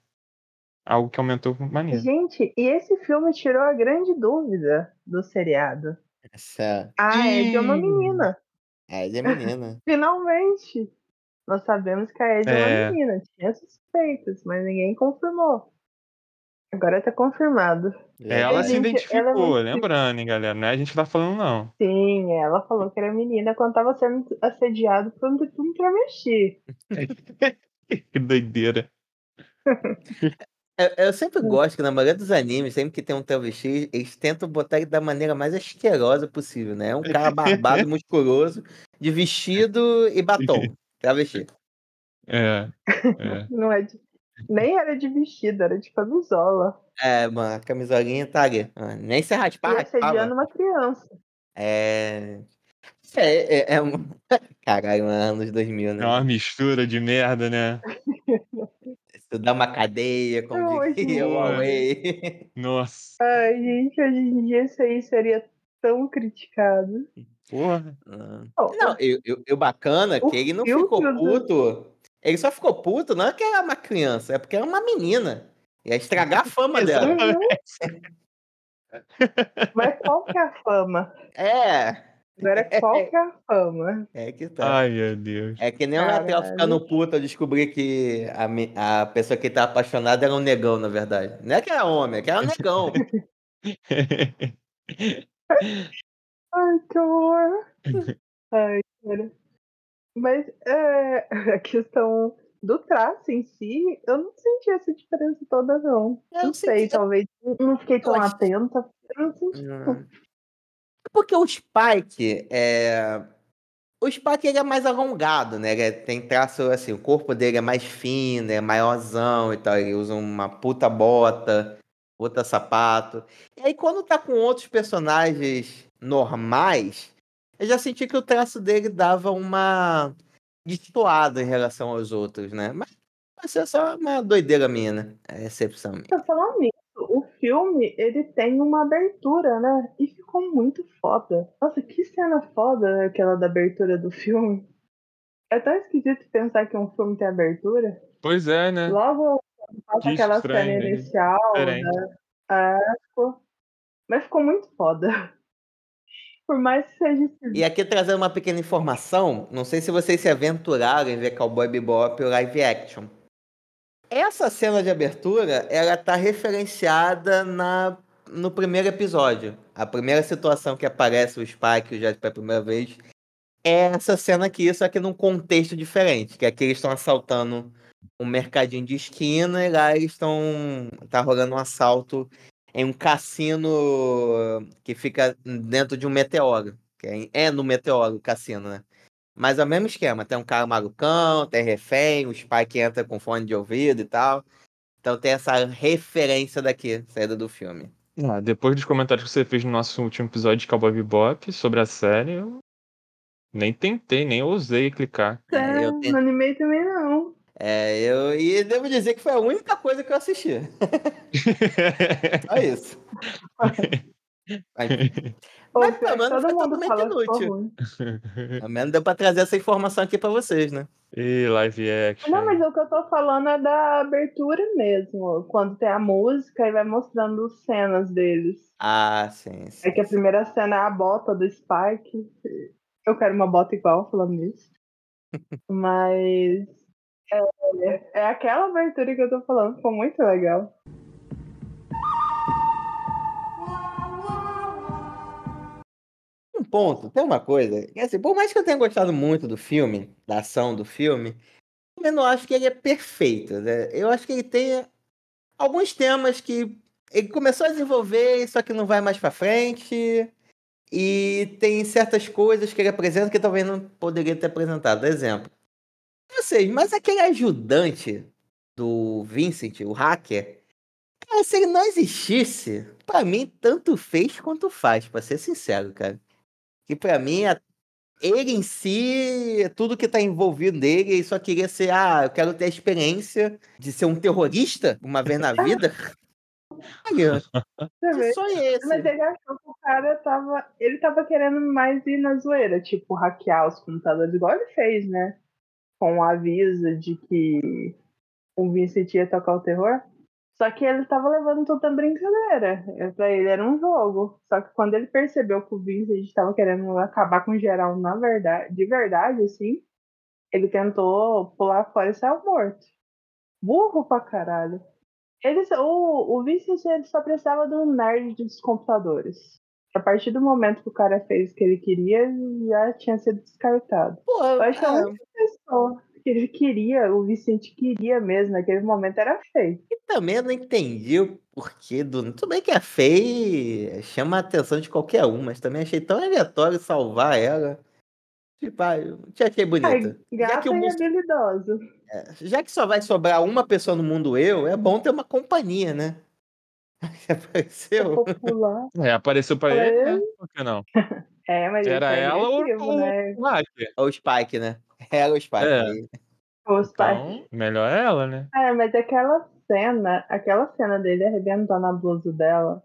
algo que aumentou maneiro. Gente, e esse filme tirou a grande dúvida do seriado. Essa. A Ed é uma Sim. menina. É, ele é menina. Finalmente! Nós sabemos que a Ed é, É. uma menina. Tinha suspeitas, mas ninguém confirmou. Agora tá confirmado. Ela se Gente, identificou, ela é lembrando, hein, galera? Não é a gente que tá falando, não. Sim, ela falou que era menina quando tava sendo assediado por um, por um travesti. Que doideira. Eu, eu sempre gosto que na maioria dos animes, sempre que tem um travesti, eles tentam botar ele da maneira mais asquerosa possível, né? É um cara barbado, musculoso, de vestido e batom. Travesti. É. é. Não é de- Nem era de vestido, era de camisola. É, mano, a camisolinha tá ali. Ah, Nem se E raspar, assediando raspava. uma criança. É. É, é, é um... Caralho, mano, anos 2000, É né? uma mistura de merda, né? Estudar uma cadeia, como Não, diria o. Huawei. Nossa. Ai, gente, hoje em dia isso aí seria tão criticado. Porra. Oh, Não, eu, eu, eu bacana O que ele não ficou do- puto. Ele só ficou puto, não é que era uma criança, é porque era uma menina. Ia estragar a fama dela. Mas qual que é a fama? É, Agora, qual que é a fama? é que tá. Ai, meu Deus. É que nem o Natel Caralho. ficando puto ao descobrir que a, a pessoa que tá apaixonada era um negão, na verdade. Não é que era homem, é que era um negão. Ai, que horror. Ai, cara. Mas é, a questão do traço em si, eu não senti essa diferença toda, não. Eu não sei, senti- talvez. Não fiquei tão Eu acho- atenta. Eu não senti. Hum. Porque o Spike é. O Spike ele é mais alongado, né? Ele é- tem traço assim, o corpo dele é mais fino, é maiorzão e tal. Ele usa uma puta bota, puta sapato. E aí, quando tá com outros personagens normais, eu já senti que o traço dele dava uma destoada em relação aos outros, né? Mas vai ser só uma doideira minha, né? É recepção minha. Tô falando nisso, o filme, ele tem uma abertura, né? E ficou muito foda. Nossa, que cena foda aquela da abertura do filme. É tão esquisito pensar que um filme tem abertura. Pois é, né? Logo passa Que aquela estranho, cena né? inicial, Diferente. né? É, ficou... Mas ficou muito foda. Por mais que seja. E aqui trazendo uma pequena informação, não sei se vocês se aventuraram em ver Cowboy Bebop o live action. Essa cena de abertura, ela tá referenciada na, no primeiro episódio. A primeira situação que aparece o Spike e o Jet pela primeira vez é essa cena aqui, só que num contexto diferente. Que aqui eles estão assaltando um mercadinho de esquina e lá eles estão... tá rolando um assalto em um cassino que fica dentro de um meteoro. Que é, é no meteoro o cassino, né? Mas é o mesmo esquema. Tem um cara malucão, tem refém, o Spike entra com fone de ouvido e tal. Então tem essa referência daqui, saída do filme. Ah, depois dos comentários que você fez no nosso último episódio de Cowboy Bebop sobre a série, eu nem tentei, nem ousei clicar. É, eu tenho- não animei também não. É, eu e devo dizer que foi a única coisa que eu assisti. Só isso. Mas, Pô, Mas, pior pelo menos todo foi mundo totalmente inútil. Pelo menos deu pra trazer essa informação aqui pra vocês, né? E live action. Não, mas o que eu tô falando é da abertura mesmo. Quando tem a música e vai mostrando cenas deles. Ah, sim, sim. É que a primeira cena é a bota do Spike. Eu quero uma bota igual falando nisso. Mas é, é aquela abertura que eu tô falando, ficou muito legal. Um ponto, tem uma coisa. que, Assim, por mais que eu tenha gostado muito do filme, da ação do filme, eu não acho que ele é perfeito. Né? Eu acho que ele tem alguns temas que ele começou a desenvolver, só que não vai mais pra frente. E tem certas coisas que ele apresenta que talvez não poderia ter apresentado. Exemplo. Vocês, mas aquele ajudante do Vincent, o hacker, cara, se ele não existisse, pra mim, tanto fez quanto faz, pra ser sincero, cara. Que pra mim, ele em si, tudo que tá envolvido nele, ele só queria ser, ah, eu quero ter a experiência de ser um terrorista uma vez na vida. Aí, ó, Você vê? que sonho é esse? Mas ele achou que o cara tava. Ele tava querendo mais ir na zoeira, tipo, hackear os computadores, igual ele fez, né? Com o aviso de que o Vincent ia tocar o terror. Só que ele tava levando tudo na brincadeira. É, Pra ele era um jogo. Só que quando ele percebeu que o Vincent tava querendo acabar com geral na verdade, de verdade, assim, ele tentou pular fora e saiu morto. Burro pra caralho. Ele, o, o Vincent ele só precisava de um nerd dos computadores. A partir do momento que o cara fez o que ele queria, já tinha sido descartado. Pô, Eu acho que a é, única pessoa que ele queria, o Vicente queria mesmo naquele momento era feio. e também eu não entendi o porquê do. Tudo bem que a Faye chama a atenção de qualquer um, mas também achei tão aleatório salvar ela. Tipo, ah, eu te achei Ai, bonita. Já gata que, o e mundo- habilidoso. já que só vai sobrar uma pessoa no mundo eu, é bom ter uma companhia, né? Apareceu. Popular. É, apareceu pra É. ele, né? Por que não? É, mas Era é ela ou o né? o hacker. Ou o Spike, né? Ela ou o Spike. É. aí. Os pais. Então, melhor ela, né? É, mas aquela cena, aquela cena dele arrebentando a blusa dela,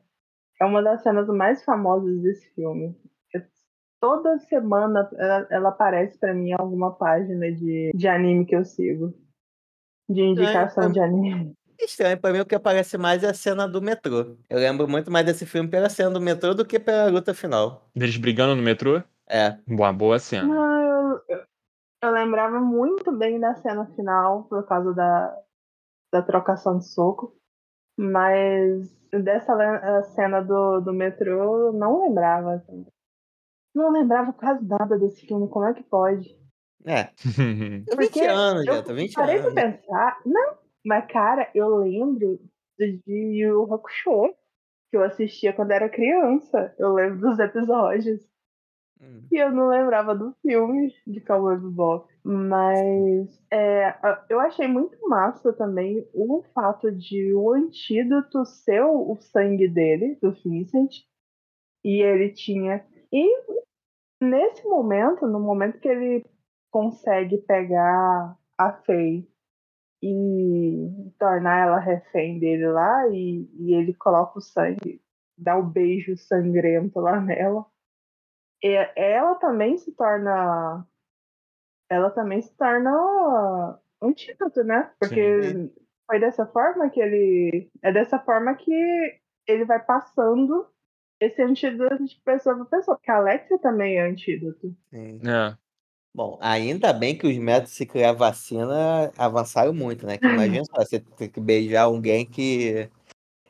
é uma das cenas mais famosas desse filme. Eu- toda semana ela, ela aparece pra mim em alguma página de, de anime que eu sigo. De indicação É, de anime. Estranho, pra mim o que aparece mais é a cena do metrô. Eu lembro muito mais desse filme pela cena do metrô do que pela luta final. Deles brigando no metrô. É. Boa, boa cena. Não, eu, eu- lembrava muito bem da cena final por causa da, da trocação de soco. Mas dessa a cena do, do metrô eu não lembrava. assim. Não lembrava quase nada desse filme, como é que pode? É. Tô 20 Porque anos já, eu tô 20 Parei anos. pra pensar. Não, mas cara, eu lembro de Yu Hakusho, que eu assistia quando era criança. Eu lembro dos episódios. Hum. E eu não lembrava do filme de Cowboy Bebop. Mas é, eu achei muito massa também o fato de o antídoto ser o o sangue dele, do Vincent. E ele tinha. E nesse momento, no momento que ele consegue pegar a Faye e tornar ela refém dele lá, e, e ele coloca o sangue, dá o beijo sangrento lá nela. E ela também se torna. Ela também se torna um antídoto, né? Porque foi dessa forma que ele. É dessa forma que ele vai passando esse antídoto de pessoa para pessoa. Porque a Alexia também é antídoto. Sim. É. Bom, ainda bem que os métodos de se criar vacina avançaram muito, né? Que imagina só, você ter que beijar alguém que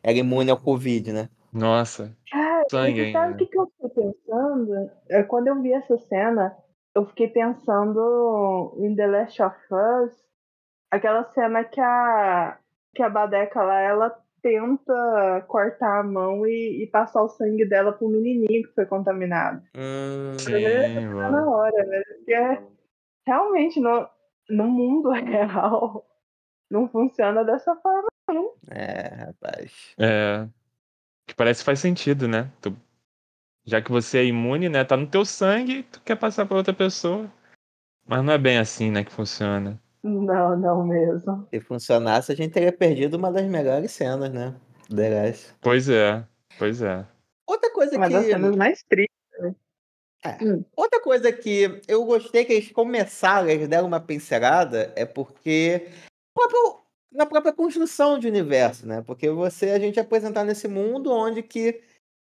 era imune ao Covid, né? Nossa, Cara, sangue e sabe o que, que eu fiquei pensando? É, quando eu vi essa cena, eu fiquei pensando em The Last of Us, aquela cena que a, que a Badeca lá, ela tenta cortar a mão e, e passar o sangue dela pro menininho que foi contaminado. Hum, Sim, Tá na hora, né? Porque realmente no, no mundo real não funciona dessa forma. é, rapaz. É. Que parece que faz sentido, né? Tu- já que você é imune, né? Tá no teu sangue, tu quer passar pra outra pessoa. Mas não é bem assim, né, que funciona. Não, não mesmo. Se funcionasse, a gente teria perdido uma das melhores cenas, né? The Last. Pois é, pois é. Outra coisa Uma das que. cenas mais tristes. É. Hum. Outra coisa que eu gostei que eles começaram, eles deram uma pincelada, é porque próprio- na própria construção de universo, né? Porque você, a gente é apresentado nesse mundo onde que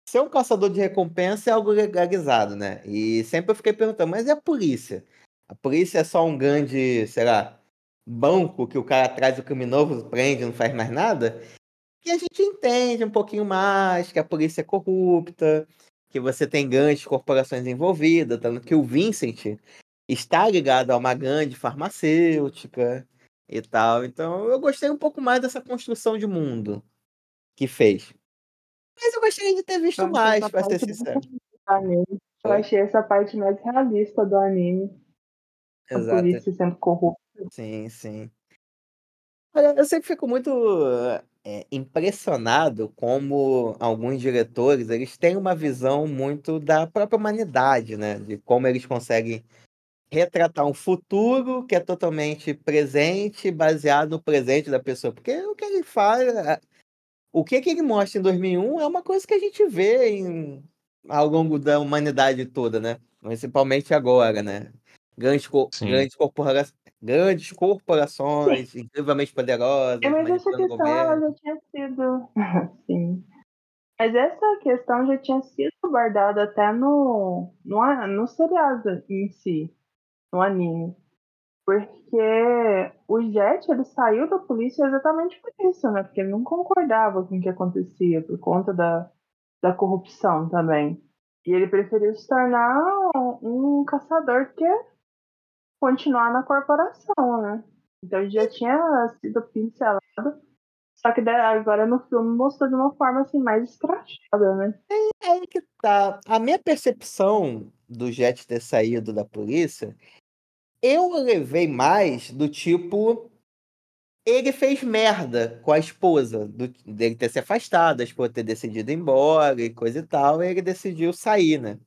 ser um caçador de recompensa é algo legalizado, né? E sempre eu fiquei perguntando, mas e a polícia? A polícia é só um grande, sei lá, banco que o cara traz o criminoso, prende, não faz mais nada? E a gente entende um pouquinho mais que a polícia é corrupta, que você tem grandes corporações envolvidas, tanto que o Vincent está ligado a uma grande farmacêutica e tal. Então eu gostei um pouco mais dessa construção de mundo que fez. Mas eu gostaria de ter visto Vamos mais, pra ser sincero. anime. Eu achei essa parte mais realista do anime. A Exato. polícia sendo corrupta. Sim, sim. Olha, eu sempre fico muito é, impressionado como alguns diretores eles têm uma visão muito da própria humanidade, né? De como eles conseguem retratar um futuro que é totalmente presente, baseado no presente da pessoa. Porque o que ele fala, o que, que ele mostra em 2001 é uma coisa que a gente vê em, ao longo da humanidade toda, né? Principalmente agora, né? Grandes, co- Sim. grandes, corpora grandes corporações, incrivelmente poderosas, É, mas essa questão já tinha sido. Sim. Mas essa questão já tinha sido abordada até no, no, no seriado em si, no anime. Porque o Jet ele saiu da polícia exatamente por isso, né? Porque ele não concordava com o que acontecia, por conta da, da corrupção também. E ele preferiu se tornar um, caçador que continuar na corporação, né? Então já tinha sido pincelado. Só que agora no filme mostrou de uma forma assim mais escrachada, né? É aí que tá. A minha percepção do Jet ter saído da polícia, eu levei mais do tipo. Ele fez merda com a esposa, do, dele ter se afastado, a esposa ter decidido ir embora e coisa e tal, e ele decidiu sair, né?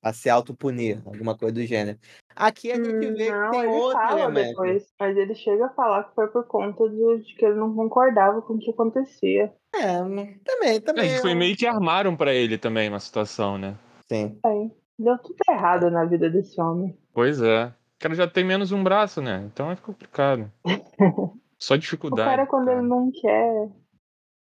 Pra se autopunir, alguma coisa do gênero. Aqui a gente Hum, vê que não, tem ele outro fala elemento. depois, mas ele chega a falar que foi por conta de, de que ele não concordava com o que acontecia. É, também, É, também. que foi meio que armaram pra ele também uma situação, né? Sim. Aí, deu tudo errado na vida desse homem. Pois é. O cara já tem menos um braço, né? Então é complicado. Só O dificuldade. cara, quando cara. ele não quer.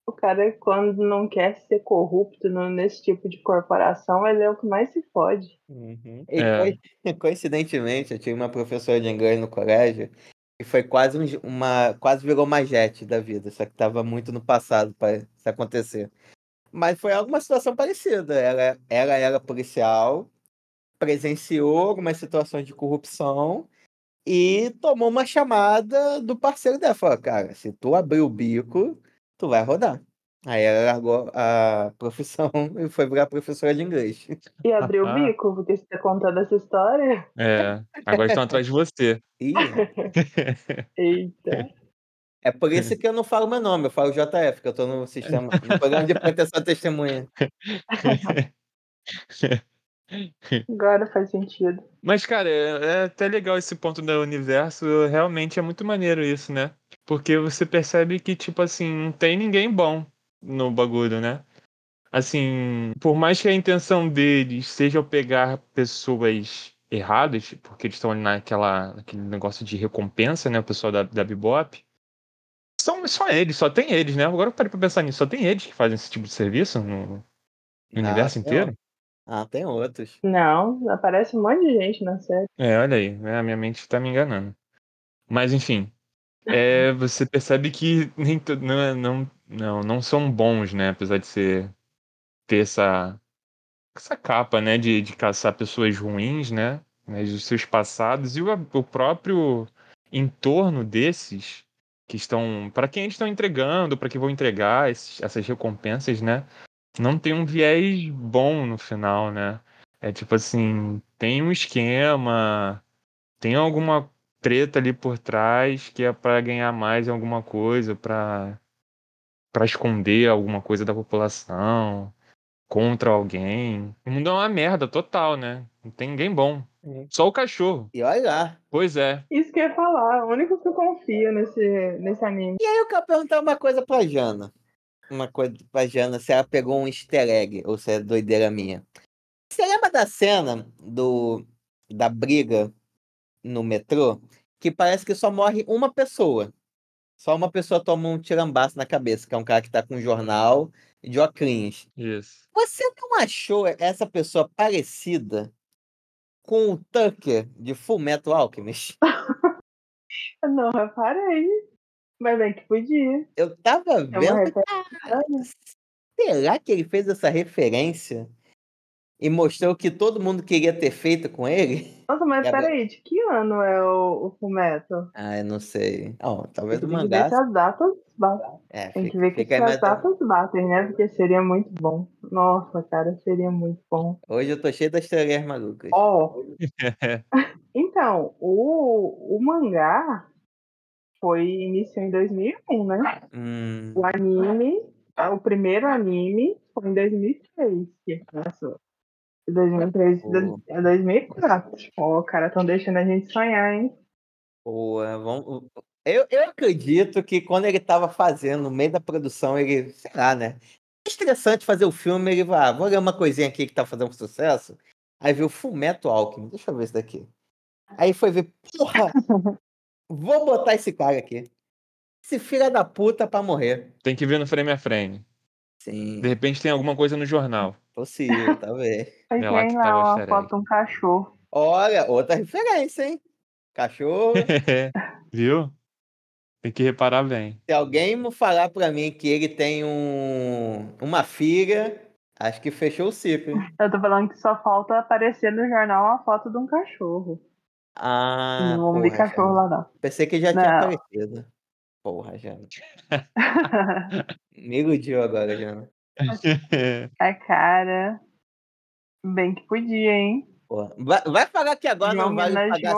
O cara, quando não quer ser corrupto no- nesse tipo de corporação, ele é o que mais se fode. Uhum. E É. coi- coincidentemente, eu tive uma professora de inglês no colégio que foi quase um, uma quase virou uma jet da vida, só que estava muito no passado para isso acontecer. Mas foi alguma situação parecida. Ela, ela era policial, presenciou algumas situações de corrupção e tomou uma chamada do parceiro dela. Falou, cara, se tu abrir o bico, tu vai rodar. Aí ela largou a profissão e foi virar professora de inglês. E abriu o bico, porque você tá contando essa história. É. Agora estão atrás de você. Ih, Eita. É por isso que eu não falo meu nome, eu falo JF, que eu tô no sistema, no programa de proteção à testemunha. Agora faz sentido. Mas, cara, é, é até legal esse ponto do universo. Realmente é muito maneiro isso, né? Porque você percebe que, tipo assim, não tem ninguém bom no bagulho, né? Assim, por mais que a intenção deles seja pegar pessoas erradas, porque eles estão ali naquela, naquele negócio de recompensa, né? O pessoal da, da Bebop. São só eles, só tem eles, né? Agora eu parei pra pensar nisso, só tem eles que fazem esse tipo de serviço no, no Ah, universo inteiro? outros. Ah, tem outros. Não, aparece um monte de gente na série. É, olha aí, né, a minha mente tá me enganando. Mas enfim, é, você percebe que nem não, é- não, não, não são bons, né? Apesar de ser ter essa, essa capa, né? De, de caçar pessoas ruins, né? Mas os seus passados e o, o próprio entorno desses que estão, para quem eles estão entregando, para quem vão entregar esses- essas recompensas, né? Não tem um viés bom no final, né? É tipo assim, tem um esquema, tem alguma treta ali por trás que é para ganhar mais em alguma coisa, para para esconder alguma coisa da população contra alguém. O mundo é uma merda total, né? Não tem ninguém bom. Sim. Só o cachorro. E olha lá. Pois é. Isso que eu ia falar, o único que eu confio nesse, nesse anime. E aí eu quero perguntar uma coisa pra Jana. Uma coisa pra Jana, se ela pegou um easter egg ou se é doideira minha. Você lembra da cena do, da briga no metrô? Que parece que só morre uma pessoa. Só uma pessoa toma um tirambaço na cabeça, que é um cara que tá com um jornal de óculos. Isso. Você não achou essa pessoa parecida com o Tucker de Full Metal Alchemist? Não reparei. Mas bem que podia. Eu tava É vendo. referência. Será que ele fez essa referência e mostrou que todo mundo queria ter feito com ele? Nossa, mas É, peraí, de que ano é o, o Fumeto? Ah, eu não sei. Ó, talvez Tem o que ver mangá. se as datas batem. É, Tem que fica, ver que se aí as datas batem, né? Porque seria muito bom. Nossa, cara, seria muito bom. Hoje eu tô cheio das teorias malucas. Ó, então, o, o mangá foi iniciou em 2001, né? Hum, O anime, o primeiro anime foi em 2003, que começou. De 2003 Pô. a 2004. Ó, cara, estão deixando a gente sonhar, hein? boa, vamos. Eu, eu acredito que quando ele tava fazendo, no meio da produção, ele, sei lá, né? É estressante fazer o filme, ele vai, ah, vou ler uma coisinha aqui que tá fazendo sucesso. Aí viu Fumeto Alckmin, deixa eu ver isso daqui. Aí foi ver, porra, vou botar esse cara aqui. Esse filho da puta pra morrer. Tem que ver no frame a frame. Sim, De repente tem alguma coisa no jornal. possível, talvez. Aí É lá lá uma foto de um cachorro. Olha, outra referência, hein? Cachorro. Viu? Tem que reparar bem. Se alguém falar pra mim que ele tem um, uma filha, acho que fechou o ciclo. Eu tô falando que só falta aparecer no jornal uma foto de um cachorro. Ah, não vamos ver porra, cachorro lá, não. Pensei que já tinha Não. aparecido. Porra, Jana. Me iludiu agora, Jana. A cara. Bem que podia, hein? Porra. Vai, vai falar que agora não vai homenageou- pagar.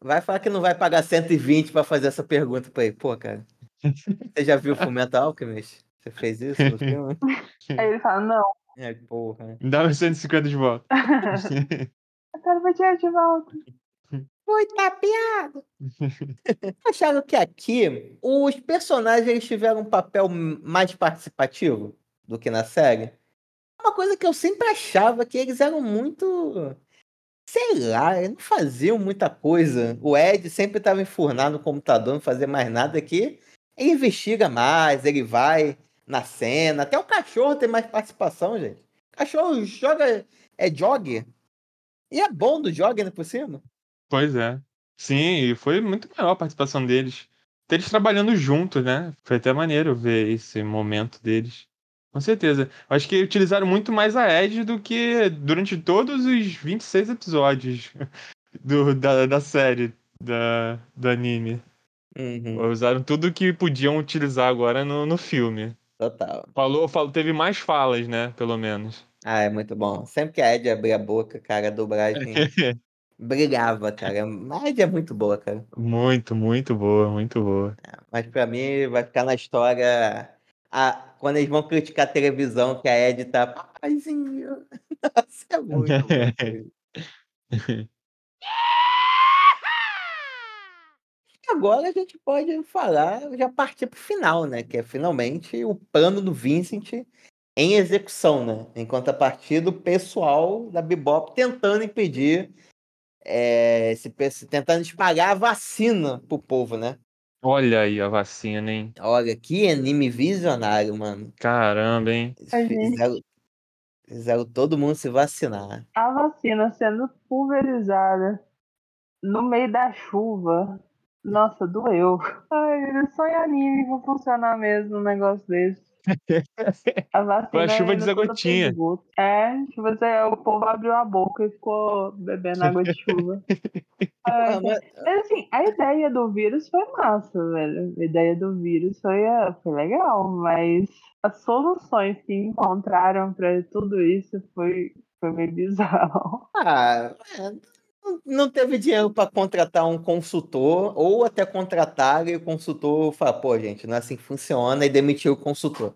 Vai falar que não vai pagar 120 pra fazer essa pergunta pra ele. Pô, cara. Você já viu Fullmetal Alchemist? Você fez isso no filme? Aí ele fala, não, É, porra. Dá os 150 de volta. eu quero ver dinheiro de volta. Foi tapeado. Acharam que aqui os personagens eles tiveram um papel mais participativo do que na série? Uma coisa que eu sempre achava que eles eram muito. Sei lá, eles não faziam muita coisa. O Ed sempre estava enfurnado no computador, não fazia mais nada aqui. Ele investiga mais, ele vai na cena. Até o cachorro tem mais participação, gente. O cachorro joga. É jog. E é bom do jog ainda por cima. Pois é. Sim, e foi muito maior a participação deles. Eles trabalhando juntos, né? Foi até maneiro ver esse momento deles. Com certeza. Acho que utilizaram muito mais a Edge do que durante todos os 26 episódios do, da, da série, da, do anime. Uhum, Usaram tudo que podiam utilizar agora no, no filme. total. Falou, falou, teve mais falas, né? Pelo menos. Ah, é muito bom. Sempre que a Ed abria a boca, cara, a dublagem brilhava, cara. A Ed é muito boa, cara. muito, muito boa, muito boa. Mas pra mim vai ficar na história a, quando eles vão criticar a televisão que a Ed tá. Papaizinho. Nossa, é muito agora a gente pode falar, já partir pro final, né? Que é finalmente o plano do Vincent em execução, né? Em contrapartida, o pessoal da Bebop tentando impedir, é, esse, pe- tentando espalhar a vacina pro povo, né? Olha aí a vacina, hein? Olha, que anime visionário, mano. Caramba, hein? Fizeram, fizeram todo mundo se vacinar. A vacina sendo pulverizada no meio da chuva. Nossa, doeu. Ai, só em anime vai funcionar mesmo um negócio desse. A vacina Foi a chuva de ainda Zé toda Gotinha. esgoto. É, tipo assim, o povo abriu a boca e ficou bebendo água de chuva. Ah, mas- Mas assim, a ideia do vírus foi massa, velho. A ideia do vírus foi, ah, foi legal, mas as soluções que encontraram pra tudo isso foi, foi meio bizarro. Ah, é, não- teve dinheiro para contratar um consultor, ou até contratar e o consultor falar, pô, gente, não é assim que funciona, e demitir o consultor.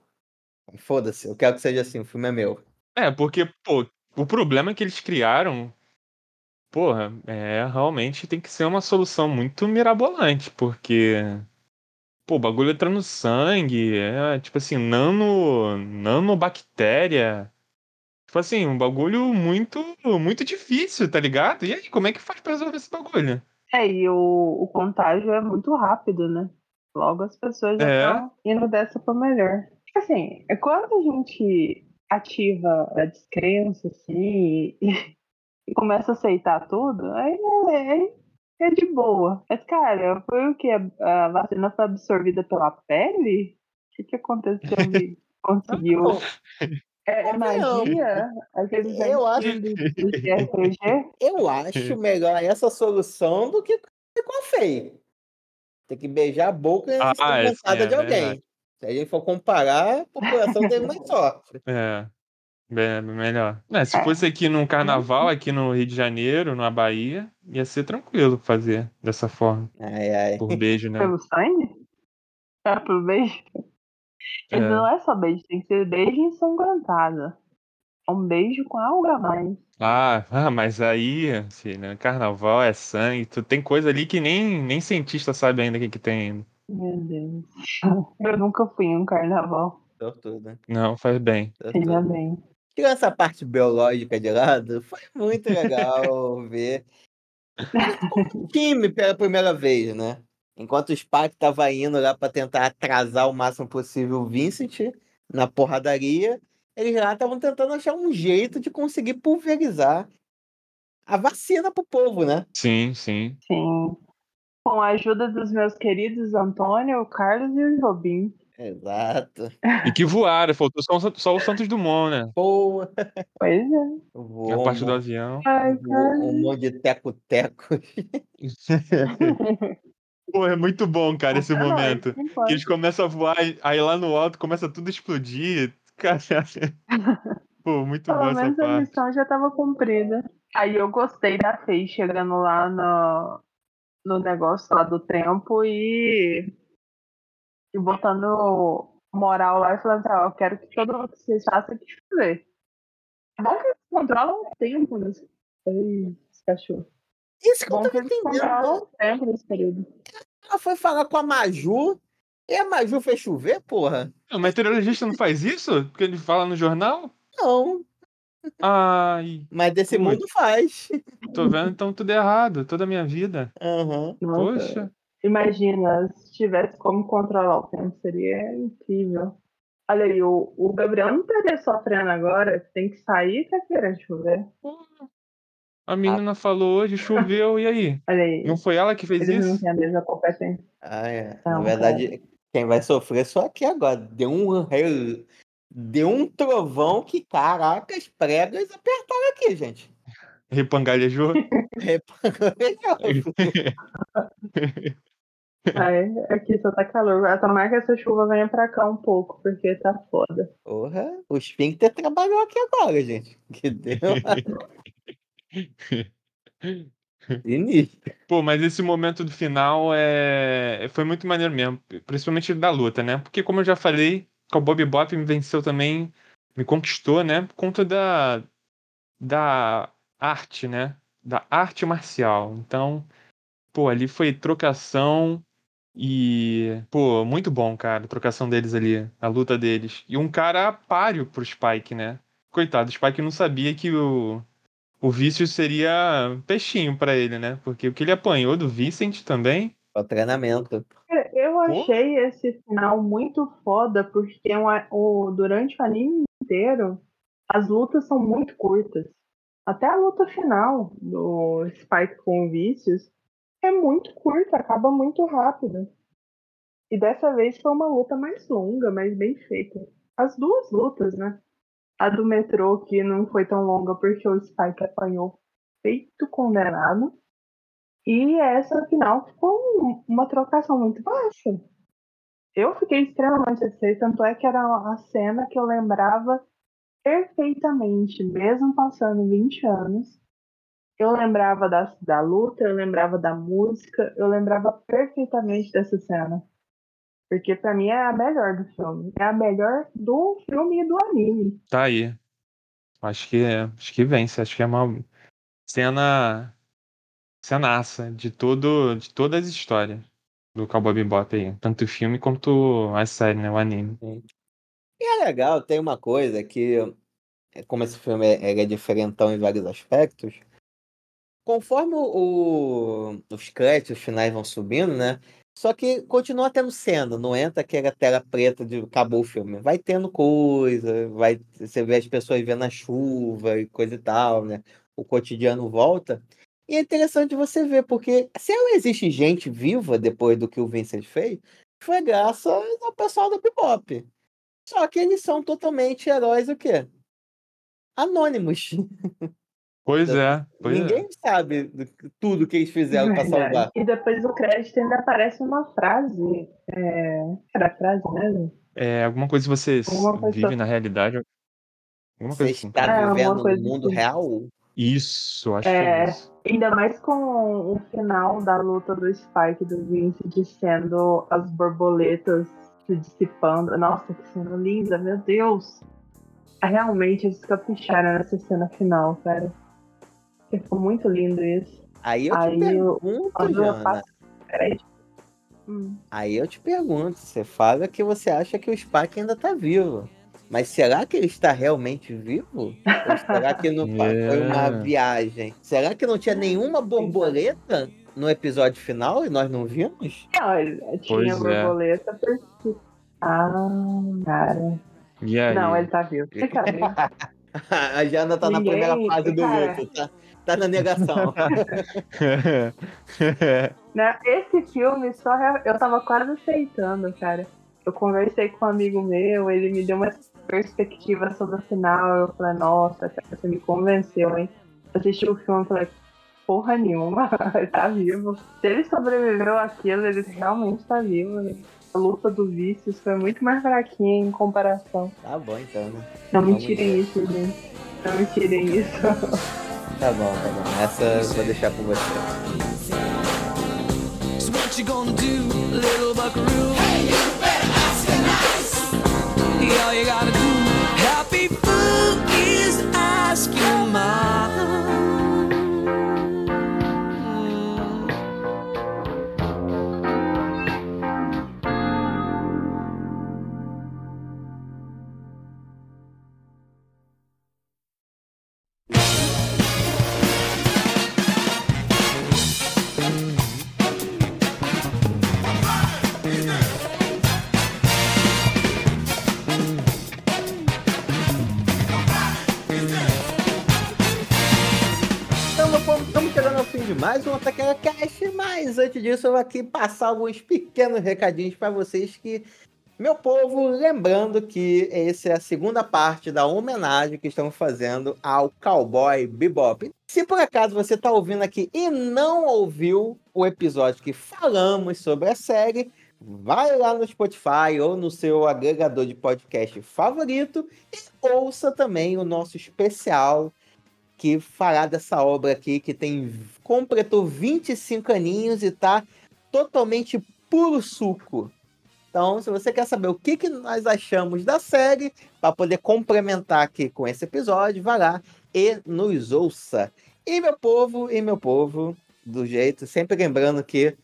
Foda-se, eu quero que seja assim, o filme é meu. É, porque, pô, o problema que eles criaram, porra, é realmente tem que ser uma solução muito mirabolante, porque, pô, o bagulho entra no sangue, é tipo assim, nano, nanobactéria. Tipo assim, um bagulho muito, muito difícil, tá ligado? E aí, como é que faz pra resolver esse bagulho? É, e o, o contágio é muito rápido, né? Logo as pessoas já É. estão indo dessa pra melhor. Tipo assim, é quando a gente ativa a descrença, assim, e, e começa a aceitar tudo, aí é, é de boa. Mas, cara, foi o que? A, a vacina foi absorvida pela pele? O que, que aconteceu? Me conseguiu. É, é magia? Eu acho- RPG? eu acho melhor essa solução do que com a Fei. Tem que beijar a boca Ah, ensanguentada sim, é de alguém. verdade. Se a gente for comparar, a população dele mais sofre. É. Bem, melhor. É, se É. fosse aqui num carnaval, aqui no Rio de Janeiro, na Bahia, ia ser tranquilo fazer dessa forma. Ai, ai. Por beijo, né? Pelo sangue? É, pelo beijo? Mas É. não é só beijo, tem que ser beijo ensanguentado. É um beijo com algo a mais. Ah, ah, mas aí, assim, né? Carnaval é sangue. Tu tem coisa ali que nem, nem cientista sabe ainda o que, que tem ainda. Meu Deus. Eu nunca fui em um carnaval. Tô tudo. Não, faz bem. Tudo. bem. Tirando essa parte biológica de lado, foi muito legal ver o time pela primeira vez, né? Enquanto o Spike tava indo lá pra tentar atrasar o máximo possível o Vincent na porradaria, eles lá estavam tentando achar um jeito de conseguir pulverizar a vacina pro povo, né? Sim, sim. Sim. Com a ajuda dos meus queridos Antônio, o Carlos e o Jobim. Exato. E que voaram, faltou só, o- só o Santos Dumont, né? Boa. Pois é. A parte do avião. Ai, Um monte de teco-teco. Pô, é muito bom, cara, esse É momento. não Que eles começam a voar, aí lá no alto começa tudo a explodir. Cara, pô, muito Pelo bom essa menos a parte. missão já estava cumprida. Aí eu gostei da Fei chegando lá no, no negócio lá do tempo e, e botando moral lá e falando assim, ó, eu quero que todo mundo que vocês façam aqui fazer. É bom que eles controlam o tempo nesse, Ei, esse cachorro. Isso que eu Bom tava que eles entendendo. tempo nesse período. Ela foi falar com a Maju e a Maju fez chover, porra? O meteorologista não faz isso? Porque ele fala no jornal? Não, Ai, mas desse Putz. mundo faz. tô vendo então tudo errado, toda a minha vida. Nossa, Poxa. Imagina, se tivesse como controlar o tempo, seria incrível. Olha aí, o, o Gabriel não estaria sofrendo agora, tem que sair e tá querendo chover. A menina falou hoje, choveu, e aí? Olha aí, Não foi ela que fez eles não isso? têm a mesma competência. Ah, é. Na Não, verdade, quem vai sofrer só aqui agora. Deu um, deu um trovão que, caraca, as pregas apertaram aqui, gente. Repangalejou? Ai, aqui só tá calor. Ah, Tomara que essa chuva venha pra cá um pouco, porque tá foda. Porra, o Sphincter trabalhou aqui agora, gente. Que deu Sinistro. Pô, mas esse momento do final é... foi muito maneiro mesmo, principalmente da luta, né? Porque, como eu já falei, o Bob Bop me venceu também, me conquistou, né? Por conta da, da arte, né? Da arte marcial. Então, pô, ali foi trocação e, pô, muito bom, cara, a trocação deles ali, a luta deles. E um cara páreo pro Spike, né? Coitado, o Spike não sabia que o, o vício seria peixinho pra ele, né? Porque o que ele apanhou do Vincent também. O treinamento. É, Eu achei esse final muito foda, porque um o, durante o anime inteiro, as lutas são muito curtas. Até a luta final do Spike com o Vícios é muito curta, acaba muito rápido. E dessa vez foi uma luta mais longa, mas bem feita. As duas lutas, né? A do metrô, que não foi tão longa porque o Spike apanhou feito condenado. E essa final ficou um- uma trocação muito baixa. Eu fiquei extremamente satisfeita, tanto é que era a cena que eu lembrava perfeitamente, mesmo passando 20 anos. Eu lembrava da, da luta, eu lembrava da música, eu lembrava perfeitamente dessa cena. Porque pra mim é a melhor do filme. É a melhor do filme e do anime. Tá aí. Acho que, acho que vence. Acho que é uma cena. cenaça de, todo, de todas as histórias do Cowboy Bebop aí. Tanto o filme quanto a série, né? O anime. E é legal, tem uma coisa que é, como esse filme é, é diferentão em vários aspectos, conforme o, os créditos finais vão subindo, né? Só que continua tendo cena, não entra aquela tela preta de acabou o filme. Vai tendo coisa, vai, você vê as pessoas vendo a chuva e coisa e tal, né? O cotidiano volta. E é interessante você ver, porque se existe gente viva depois do que o Vincent fez, foi graças ao pessoal do Bebop. Só que eles são totalmente heróis o quê? Anônimos. Pois é. Pois Ninguém é. sabe do- tudo que eles fizeram pra Verdade. salvar. E depois do crédito ainda aparece uma frase. É... Era frase mesmo? É alguma coisa que você coisa- vive na realidade. Alguma Você coisa assim. está É, alguma vivendo no mundo assim. real? Isso, acho que É. é isso. Ainda mais com o final da luta do Spike e do Vince sendo as borboletas se dissipando. Nossa, que cena linda, meu Deus! É, Realmente eles capricharam nessa cena final, cara. Ficou muito lindo isso. Aí eu te Aí eu- pergunto, eu Jana. passo crédito. Hum. Aí eu te pergunto, você fala que você acha que o Spike ainda tá vivo. Mas será que ele está realmente vivo? Ou será que não fa- foi uma É. viagem? Será que não tinha nenhuma borboleta no episódio final e nós não vimos? Não, ele tinha Pois é. borboleta porque. Ah, cara. E aí? Não, ele tá vivo. Tá. A Jana tá na Ninguém- primeira fase do cara. luto, tá, tá na negação. Né? Esse filme só re- eu tava quase aceitando, cara. Eu conversei com um amigo meu, ele me deu uma perspectiva sobre o final. Eu falei, nossa, cara, você me convenceu, hein? Eu assisti o filme e falei, porra nenhuma, ele tá vivo. Se ele sobreviveu àquilo, ele realmente tá vivo. né? A luta do Vícios foi muito mais fraquinha em comparação. tá bom então, né? Não me tirem ver. isso, gente. Não me tirem isso. Tá bom, tá bom. Essa eu vou deixar com você. Hey, you better ask nice. All you gotta do, happy Taquera Cast, mas antes disso eu vou aqui passar alguns pequenos recadinhos para vocês que, meu povo, lembrando que essa é a segunda parte da homenagem que estamos fazendo ao Cowboy Bebop. Se por acaso você está ouvindo aqui e não ouviu o episódio que falamos sobre a série, vai lá no Spotify ou no seu agregador de podcast favorito e ouça também o nosso especial que fará dessa obra aqui que tem completou 25 aninhos e tá totalmente puro suco. Então, se você quer saber o que, que nós achamos da série, para poder complementar aqui com esse episódio, vá lá e nos ouça. E meu povo, e meu povo, do jeito, sempre lembrando que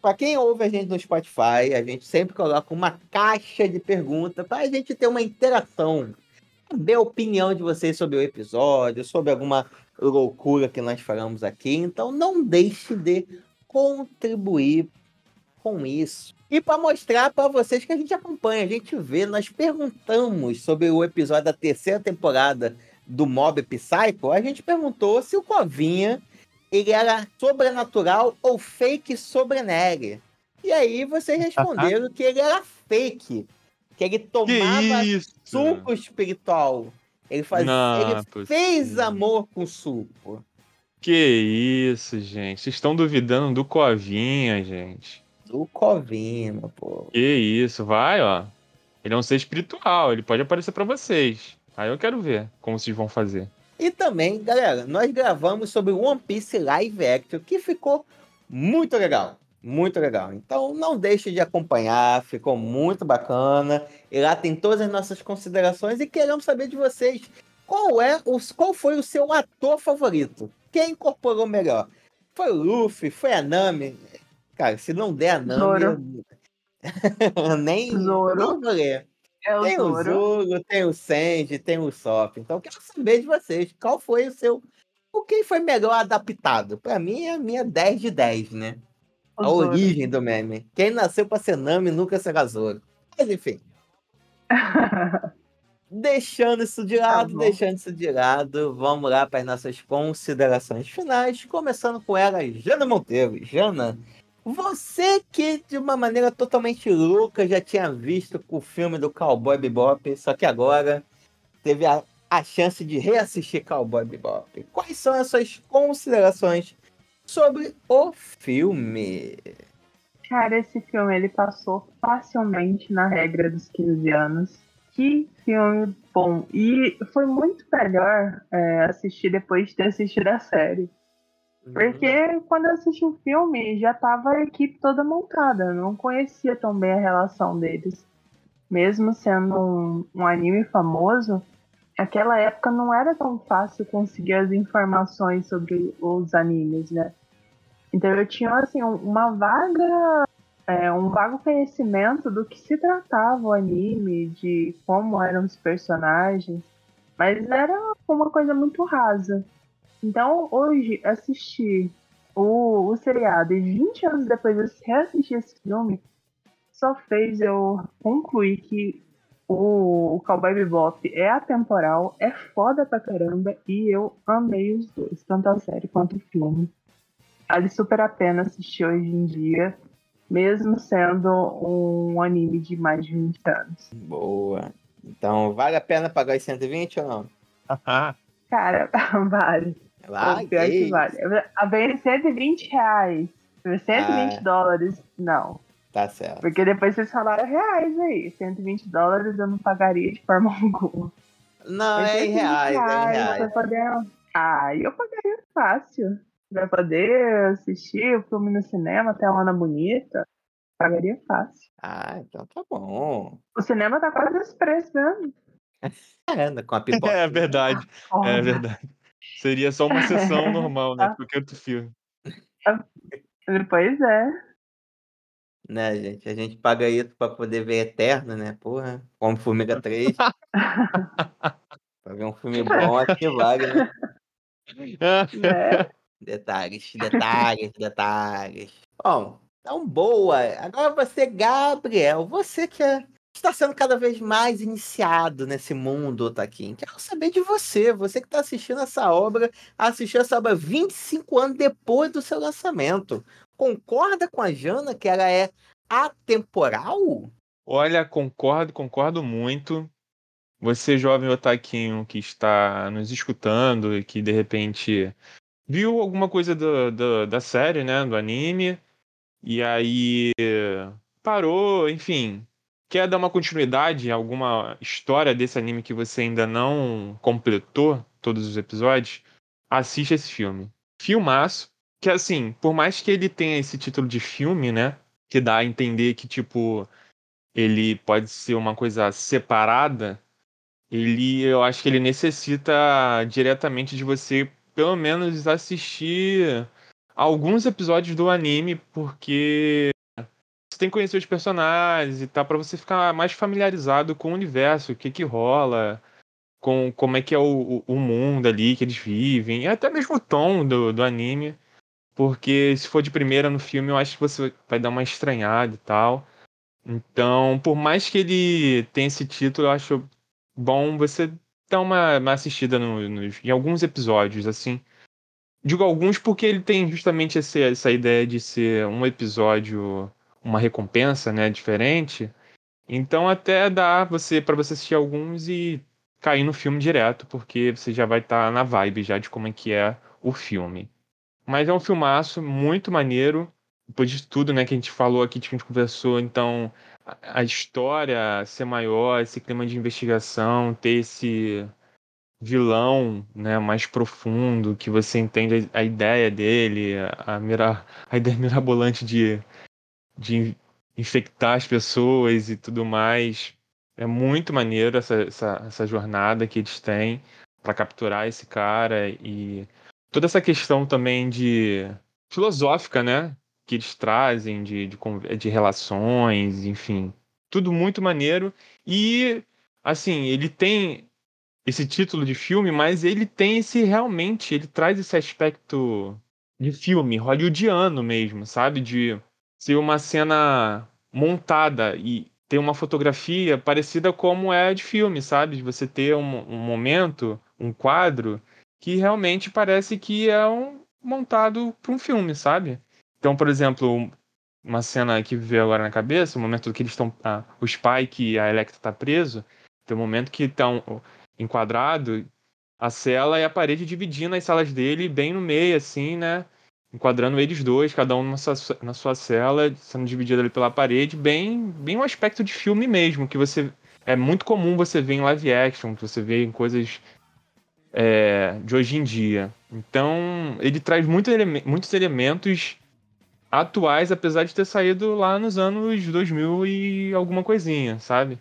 para quem ouve a gente no Spotify, a gente sempre coloca uma caixa de perguntas para a gente ter uma interação saber a opinião de vocês sobre o episódio, sobre alguma loucura que nós falamos aqui. Então não deixe de contribuir com isso. E para mostrar para vocês que a gente acompanha, a gente vê, nós perguntamos sobre o episódio da terceira temporada do Mob Psycho, a gente perguntou se o Covinha ele era sobrenatural ou fake sobreneg. E aí vocês responderam que ele era fake, que ele tomava que suco espiritual. Ele faz, Não, ele é fez amor com suco. Que isso, gente. Vocês estão duvidando do Covinha, gente. Do Covinha, povo. Que isso, vai, ó. Ele é um ser espiritual, ele pode aparecer pra vocês. Aí eu quero ver como vocês vão fazer. E também, galera, nós gravamos sobre One Piece Live Action, que ficou muito legal. Muito legal. Então não deixe de acompanhar, ficou muito bacana. E lá tem todas as nossas considerações e queremos saber de vocês. Qual é o, qual foi o seu ator favorito? Quem incorporou melhor? Foi o Luffy? Foi a Nami? Cara, se não der a Nami, Zoro. eu- nem Zoro. não. É Tem o Zoro. Zoro, tem o Sanji, tem o Sop. Então, quero saber de vocês. Qual foi o seu. O que foi melhor adaptado? Pra mim, é a minha 10 de 10, né? A origem do meme. Quem nasceu pra ser Nami nunca será Zoro. Mas, enfim. Deixando isso de lado, bom. deixando isso de lado, vamos lá para as nossas considerações finais, começando com ela, Jana Monteiro. Jana, você que de uma maneira totalmente louca já tinha visto o filme do Cowboy Bebop, só que agora teve a, a chance de reassistir Cowboy Bebop. Quais são as suas considerações sobre o filme? Cara, esse filme ele passou facilmente na regra dos 15 anos. Que filme bom. E foi muito melhor é, assistir depois de ter assistido a série. Porque quando eu assisti o filme, já tava a equipe toda montada. Eu não conhecia tão bem a relação deles. Mesmo sendo um, um anime famoso, naquela época não era tão fácil conseguir as informações sobre os animes, né? Então eu tinha assim um- uma vaga, é, um vago conhecimento do que se tratava o anime, de como eram os personagens, mas era uma coisa muito rasa. Então, hoje, assistir o, o seriado e 20 anos depois eu reassistir esse filme só fez eu concluir que o, o Cowboy Bebop é atemporal, é foda pra caramba e eu amei os dois, tanto a série quanto o filme. Vale super a pena assistir hoje em dia, mesmo sendo um anime de mais de 20 anos. Boa. Então, vale a pena pagar os 120 ou não? Cara, vale. Vale. Pior que vale. A vez 120 reais. 120 Ah. dólares, não. Tá certo. Porque depois vocês falaram reais aí. 120 dólares eu não pagaria de forma alguma. Não, é em 120 reais, é em reais. Poder... Ah, eu pagaria fácil. Pra poder assistir o filme no cinema, até uma bonita. Pagaria fácil. Ah, então tá bom. O cinema tá quase esse preço mesmo. É, anda com a pipoca. É verdade, é Olha. verdade. Seria só uma sessão normal, né? Qualquer outro filme. Pois é. Né, gente? A gente paga isso pra poder ver Eterno, né? Porra, como Formiga 3. pra ver um filme bom, acho que vale, né? né? Detalhes, detalhes, detalhes. Bom, então boa. Agora você, Gabriel, você que é- está sendo cada vez mais iniciado nesse mundo, Otaquim. Quero saber de você, você que está assistindo essa obra, assistiu essa obra 25 anos depois do seu lançamento. Concorda com a Jana que ela é atemporal? Olha, concordo, concordo muito. Você, jovem otaquinho que está nos escutando e que de repente viu alguma coisa do, do- da série, né, do anime, e aí parou, enfim, quer dar uma continuidade em alguma história desse anime que você ainda não completou todos os episódios, assiste esse filme. Filmaço, que assim, por mais que ele tenha esse título de filme, né, que dá a entender que, tipo, ele pode ser uma coisa separada, ele, eu acho que ele necessita diretamente de você, pelo menos, assistir alguns episódios do anime, porque você tem que conhecer os personagens e tal, pra você ficar mais familiarizado com o universo, o que que rola, com como é que é o, o- o mundo ali que eles vivem, e até mesmo o tom do, do anime, porque se for de primeira no filme, eu acho que você vai dar uma estranhada e tal. Então, por mais que ele tenha esse título, eu acho bom você dar uma, uma assistida no- nos- em alguns episódios, assim. Digo alguns porque ele tem justamente esse- essa ideia de ser um episódio, uma recompensa, né, diferente. Então até dá você para você assistir alguns e cair no filme direto, porque você já vai estar na vibe já de como é que é o filme. Mas é um filmaço muito maneiro. Depois de tudo, né, que a gente falou aqui, que a gente conversou, então a- história ser maior, esse clima de investigação, ter esse vilão, né, mais profundo, que você entende a a ideia dele, a, mira, a ideia mirabolante de, de infectar as pessoas e tudo mais. É muito maneiro essa, essa, essa jornada que eles têm para capturar esse cara e toda essa questão também de filosófica, né, que eles trazem de, de, de relações, enfim. tudo muito maneiro. E, assim, ele tem esse título de filme, mas ele tem esse realmente, ele traz esse aspecto de filme hollywoodiano mesmo, sabe? De ser uma cena montada e ter uma fotografia parecida como é de filme, sabe? De você ter um, um momento, um quadro que realmente parece que é um montado para um filme, sabe? Então, por exemplo, uma cena que veio agora na cabeça, o momento que eles estão. Ah, o Spike e a Electra tá preso, tem um momento que estão enquadrado a cela e a parede dividindo as salas dele bem no meio, assim, né? Enquadrando eles dois, cada um na sua, na sua cela, sendo dividido ali pela parede, bem, bem um aspecto de filme mesmo, que você. É muito comum você ver em live action, que você vê em coisas é, de hoje em dia. Então, ele traz muito muitos elementos atuais, apesar de ter saído lá nos anos 2000 e alguma coisinha, sabe?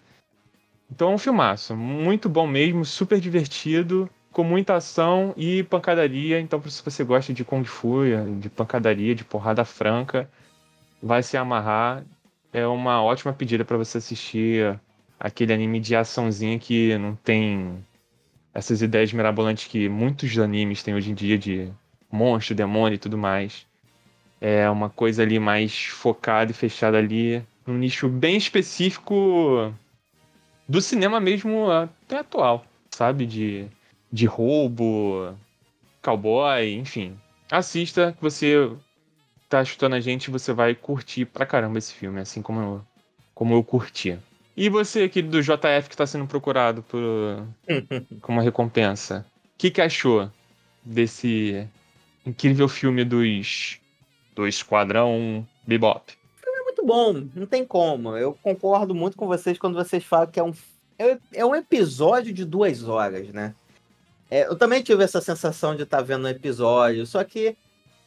Então é um filmaço, muito bom mesmo, super divertido, com muita ação e pancadaria. Então, se você gosta de Kung Fu, de pancadaria, de porrada franca, vai se amarrar. É uma ótima pedida para você assistir aquele anime de açãozinha que não tem essas ideias mirabolantes que muitos animes têm hoje em dia de monstro, demônio e tudo mais. É uma coisa ali mais focada e fechada ali, num nicho bem específico do cinema mesmo até atual, sabe? De, de roubo, cowboy, enfim. Assista, que você tá chutando a gente, você vai curtir pra caramba esse filme, assim como eu, como eu curti. E você, aquele do JF que está sendo procurado por, como uma recompensa, o que, que achou desse incrível filme dos do Esquadrão Bebop? É muito bom, não tem como. Eu concordo muito com vocês quando vocês falam que é um, é, é um episódio de duas horas, né? É, eu também tive essa sensação de estar tá vendo um episódio, só que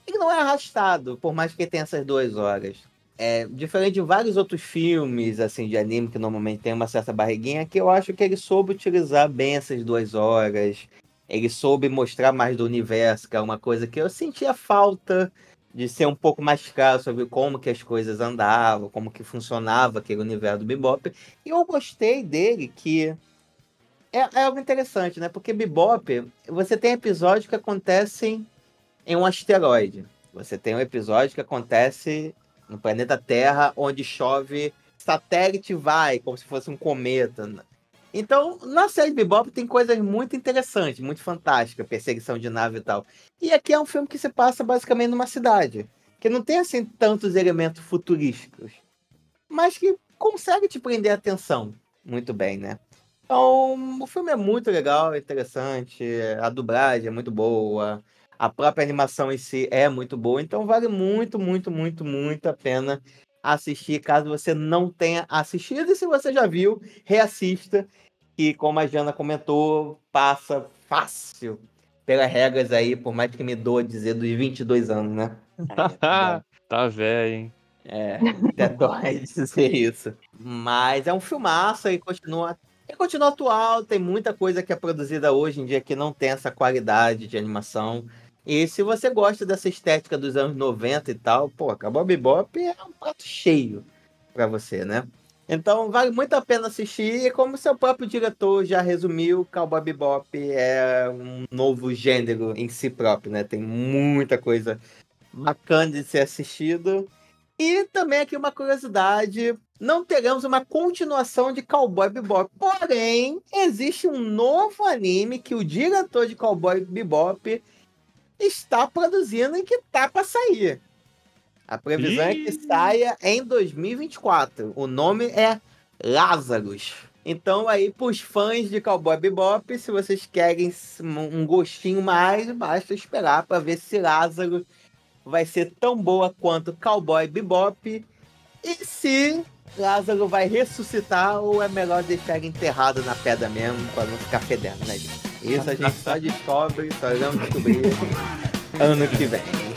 ele não é arrastado, por mais que tenha essas duas horas. É, diferente de vários outros filmes assim de anime que normalmente tem uma certa barriguinha, que eu acho que ele soube utilizar bem essas duas horas. Ele soube mostrar mais do universo, que é uma coisa que eu sentia falta de ser um pouco mais claro sobre como que as coisas andavam, como que funcionava aquele universo do Bebop. E eu gostei dele que é, é algo interessante, né? Porque Bebop, você tem episódios que acontecem em um asteroide. Você tem um episódio que acontece no planeta Terra, onde chove, satélite vai, como se fosse um cometa. Então, na série Bebop tem coisas muito interessantes, muito fantásticas, perseguição de nave e tal. E aqui é um filme que se passa basicamente numa cidade, que não tem assim tantos elementos futurísticos, mas que consegue te prender a atenção muito bem, né? Então, o filme é muito legal, é interessante, a dublagem é muito boa, a própria animação em si é muito boa, então vale muito, muito, muito, muito a pena assistir, caso você não tenha assistido. E se você já viu, reassista, que como a Jana comentou, passa fácil pelas regras aí, por mais que me doa dizer dos 22 anos, né? tá velho, hein? É, até dói dizer isso. Mas é um filmaço e continua e continua atual, tem muita coisa que é produzida hoje em dia que não tem essa qualidade de animação. E se você gosta dessa estética dos anos 90 e tal, pô, Cowboy Bebop é um prato cheio para você, né? Então vale muito a pena assistir. E como seu próprio diretor já resumiu, Cowboy Bebop é um novo gênero em si próprio, né? Tem muita coisa bacana de ser assistido. E também aqui uma curiosidade, não teremos uma continuação de Cowboy Bebop. Porém, existe um novo anime que o diretor de Cowboy Bebop está produzindo e que tá para sair. A previsão Ih. é que saia em 2024. O nome é Lazarus. Então aí, pros fãs de Cowboy Bebop, se vocês querem um gostinho mais, basta esperar para ver se Lázaro vai ser tão boa quanto Cowboy Bebop. E se Lázaro vai ressuscitar ou é melhor deixar ele enterrado na pedra mesmo para não ficar fedendo, né, gente? Isso a gente só descobre, só vamos descobrir ano que vem.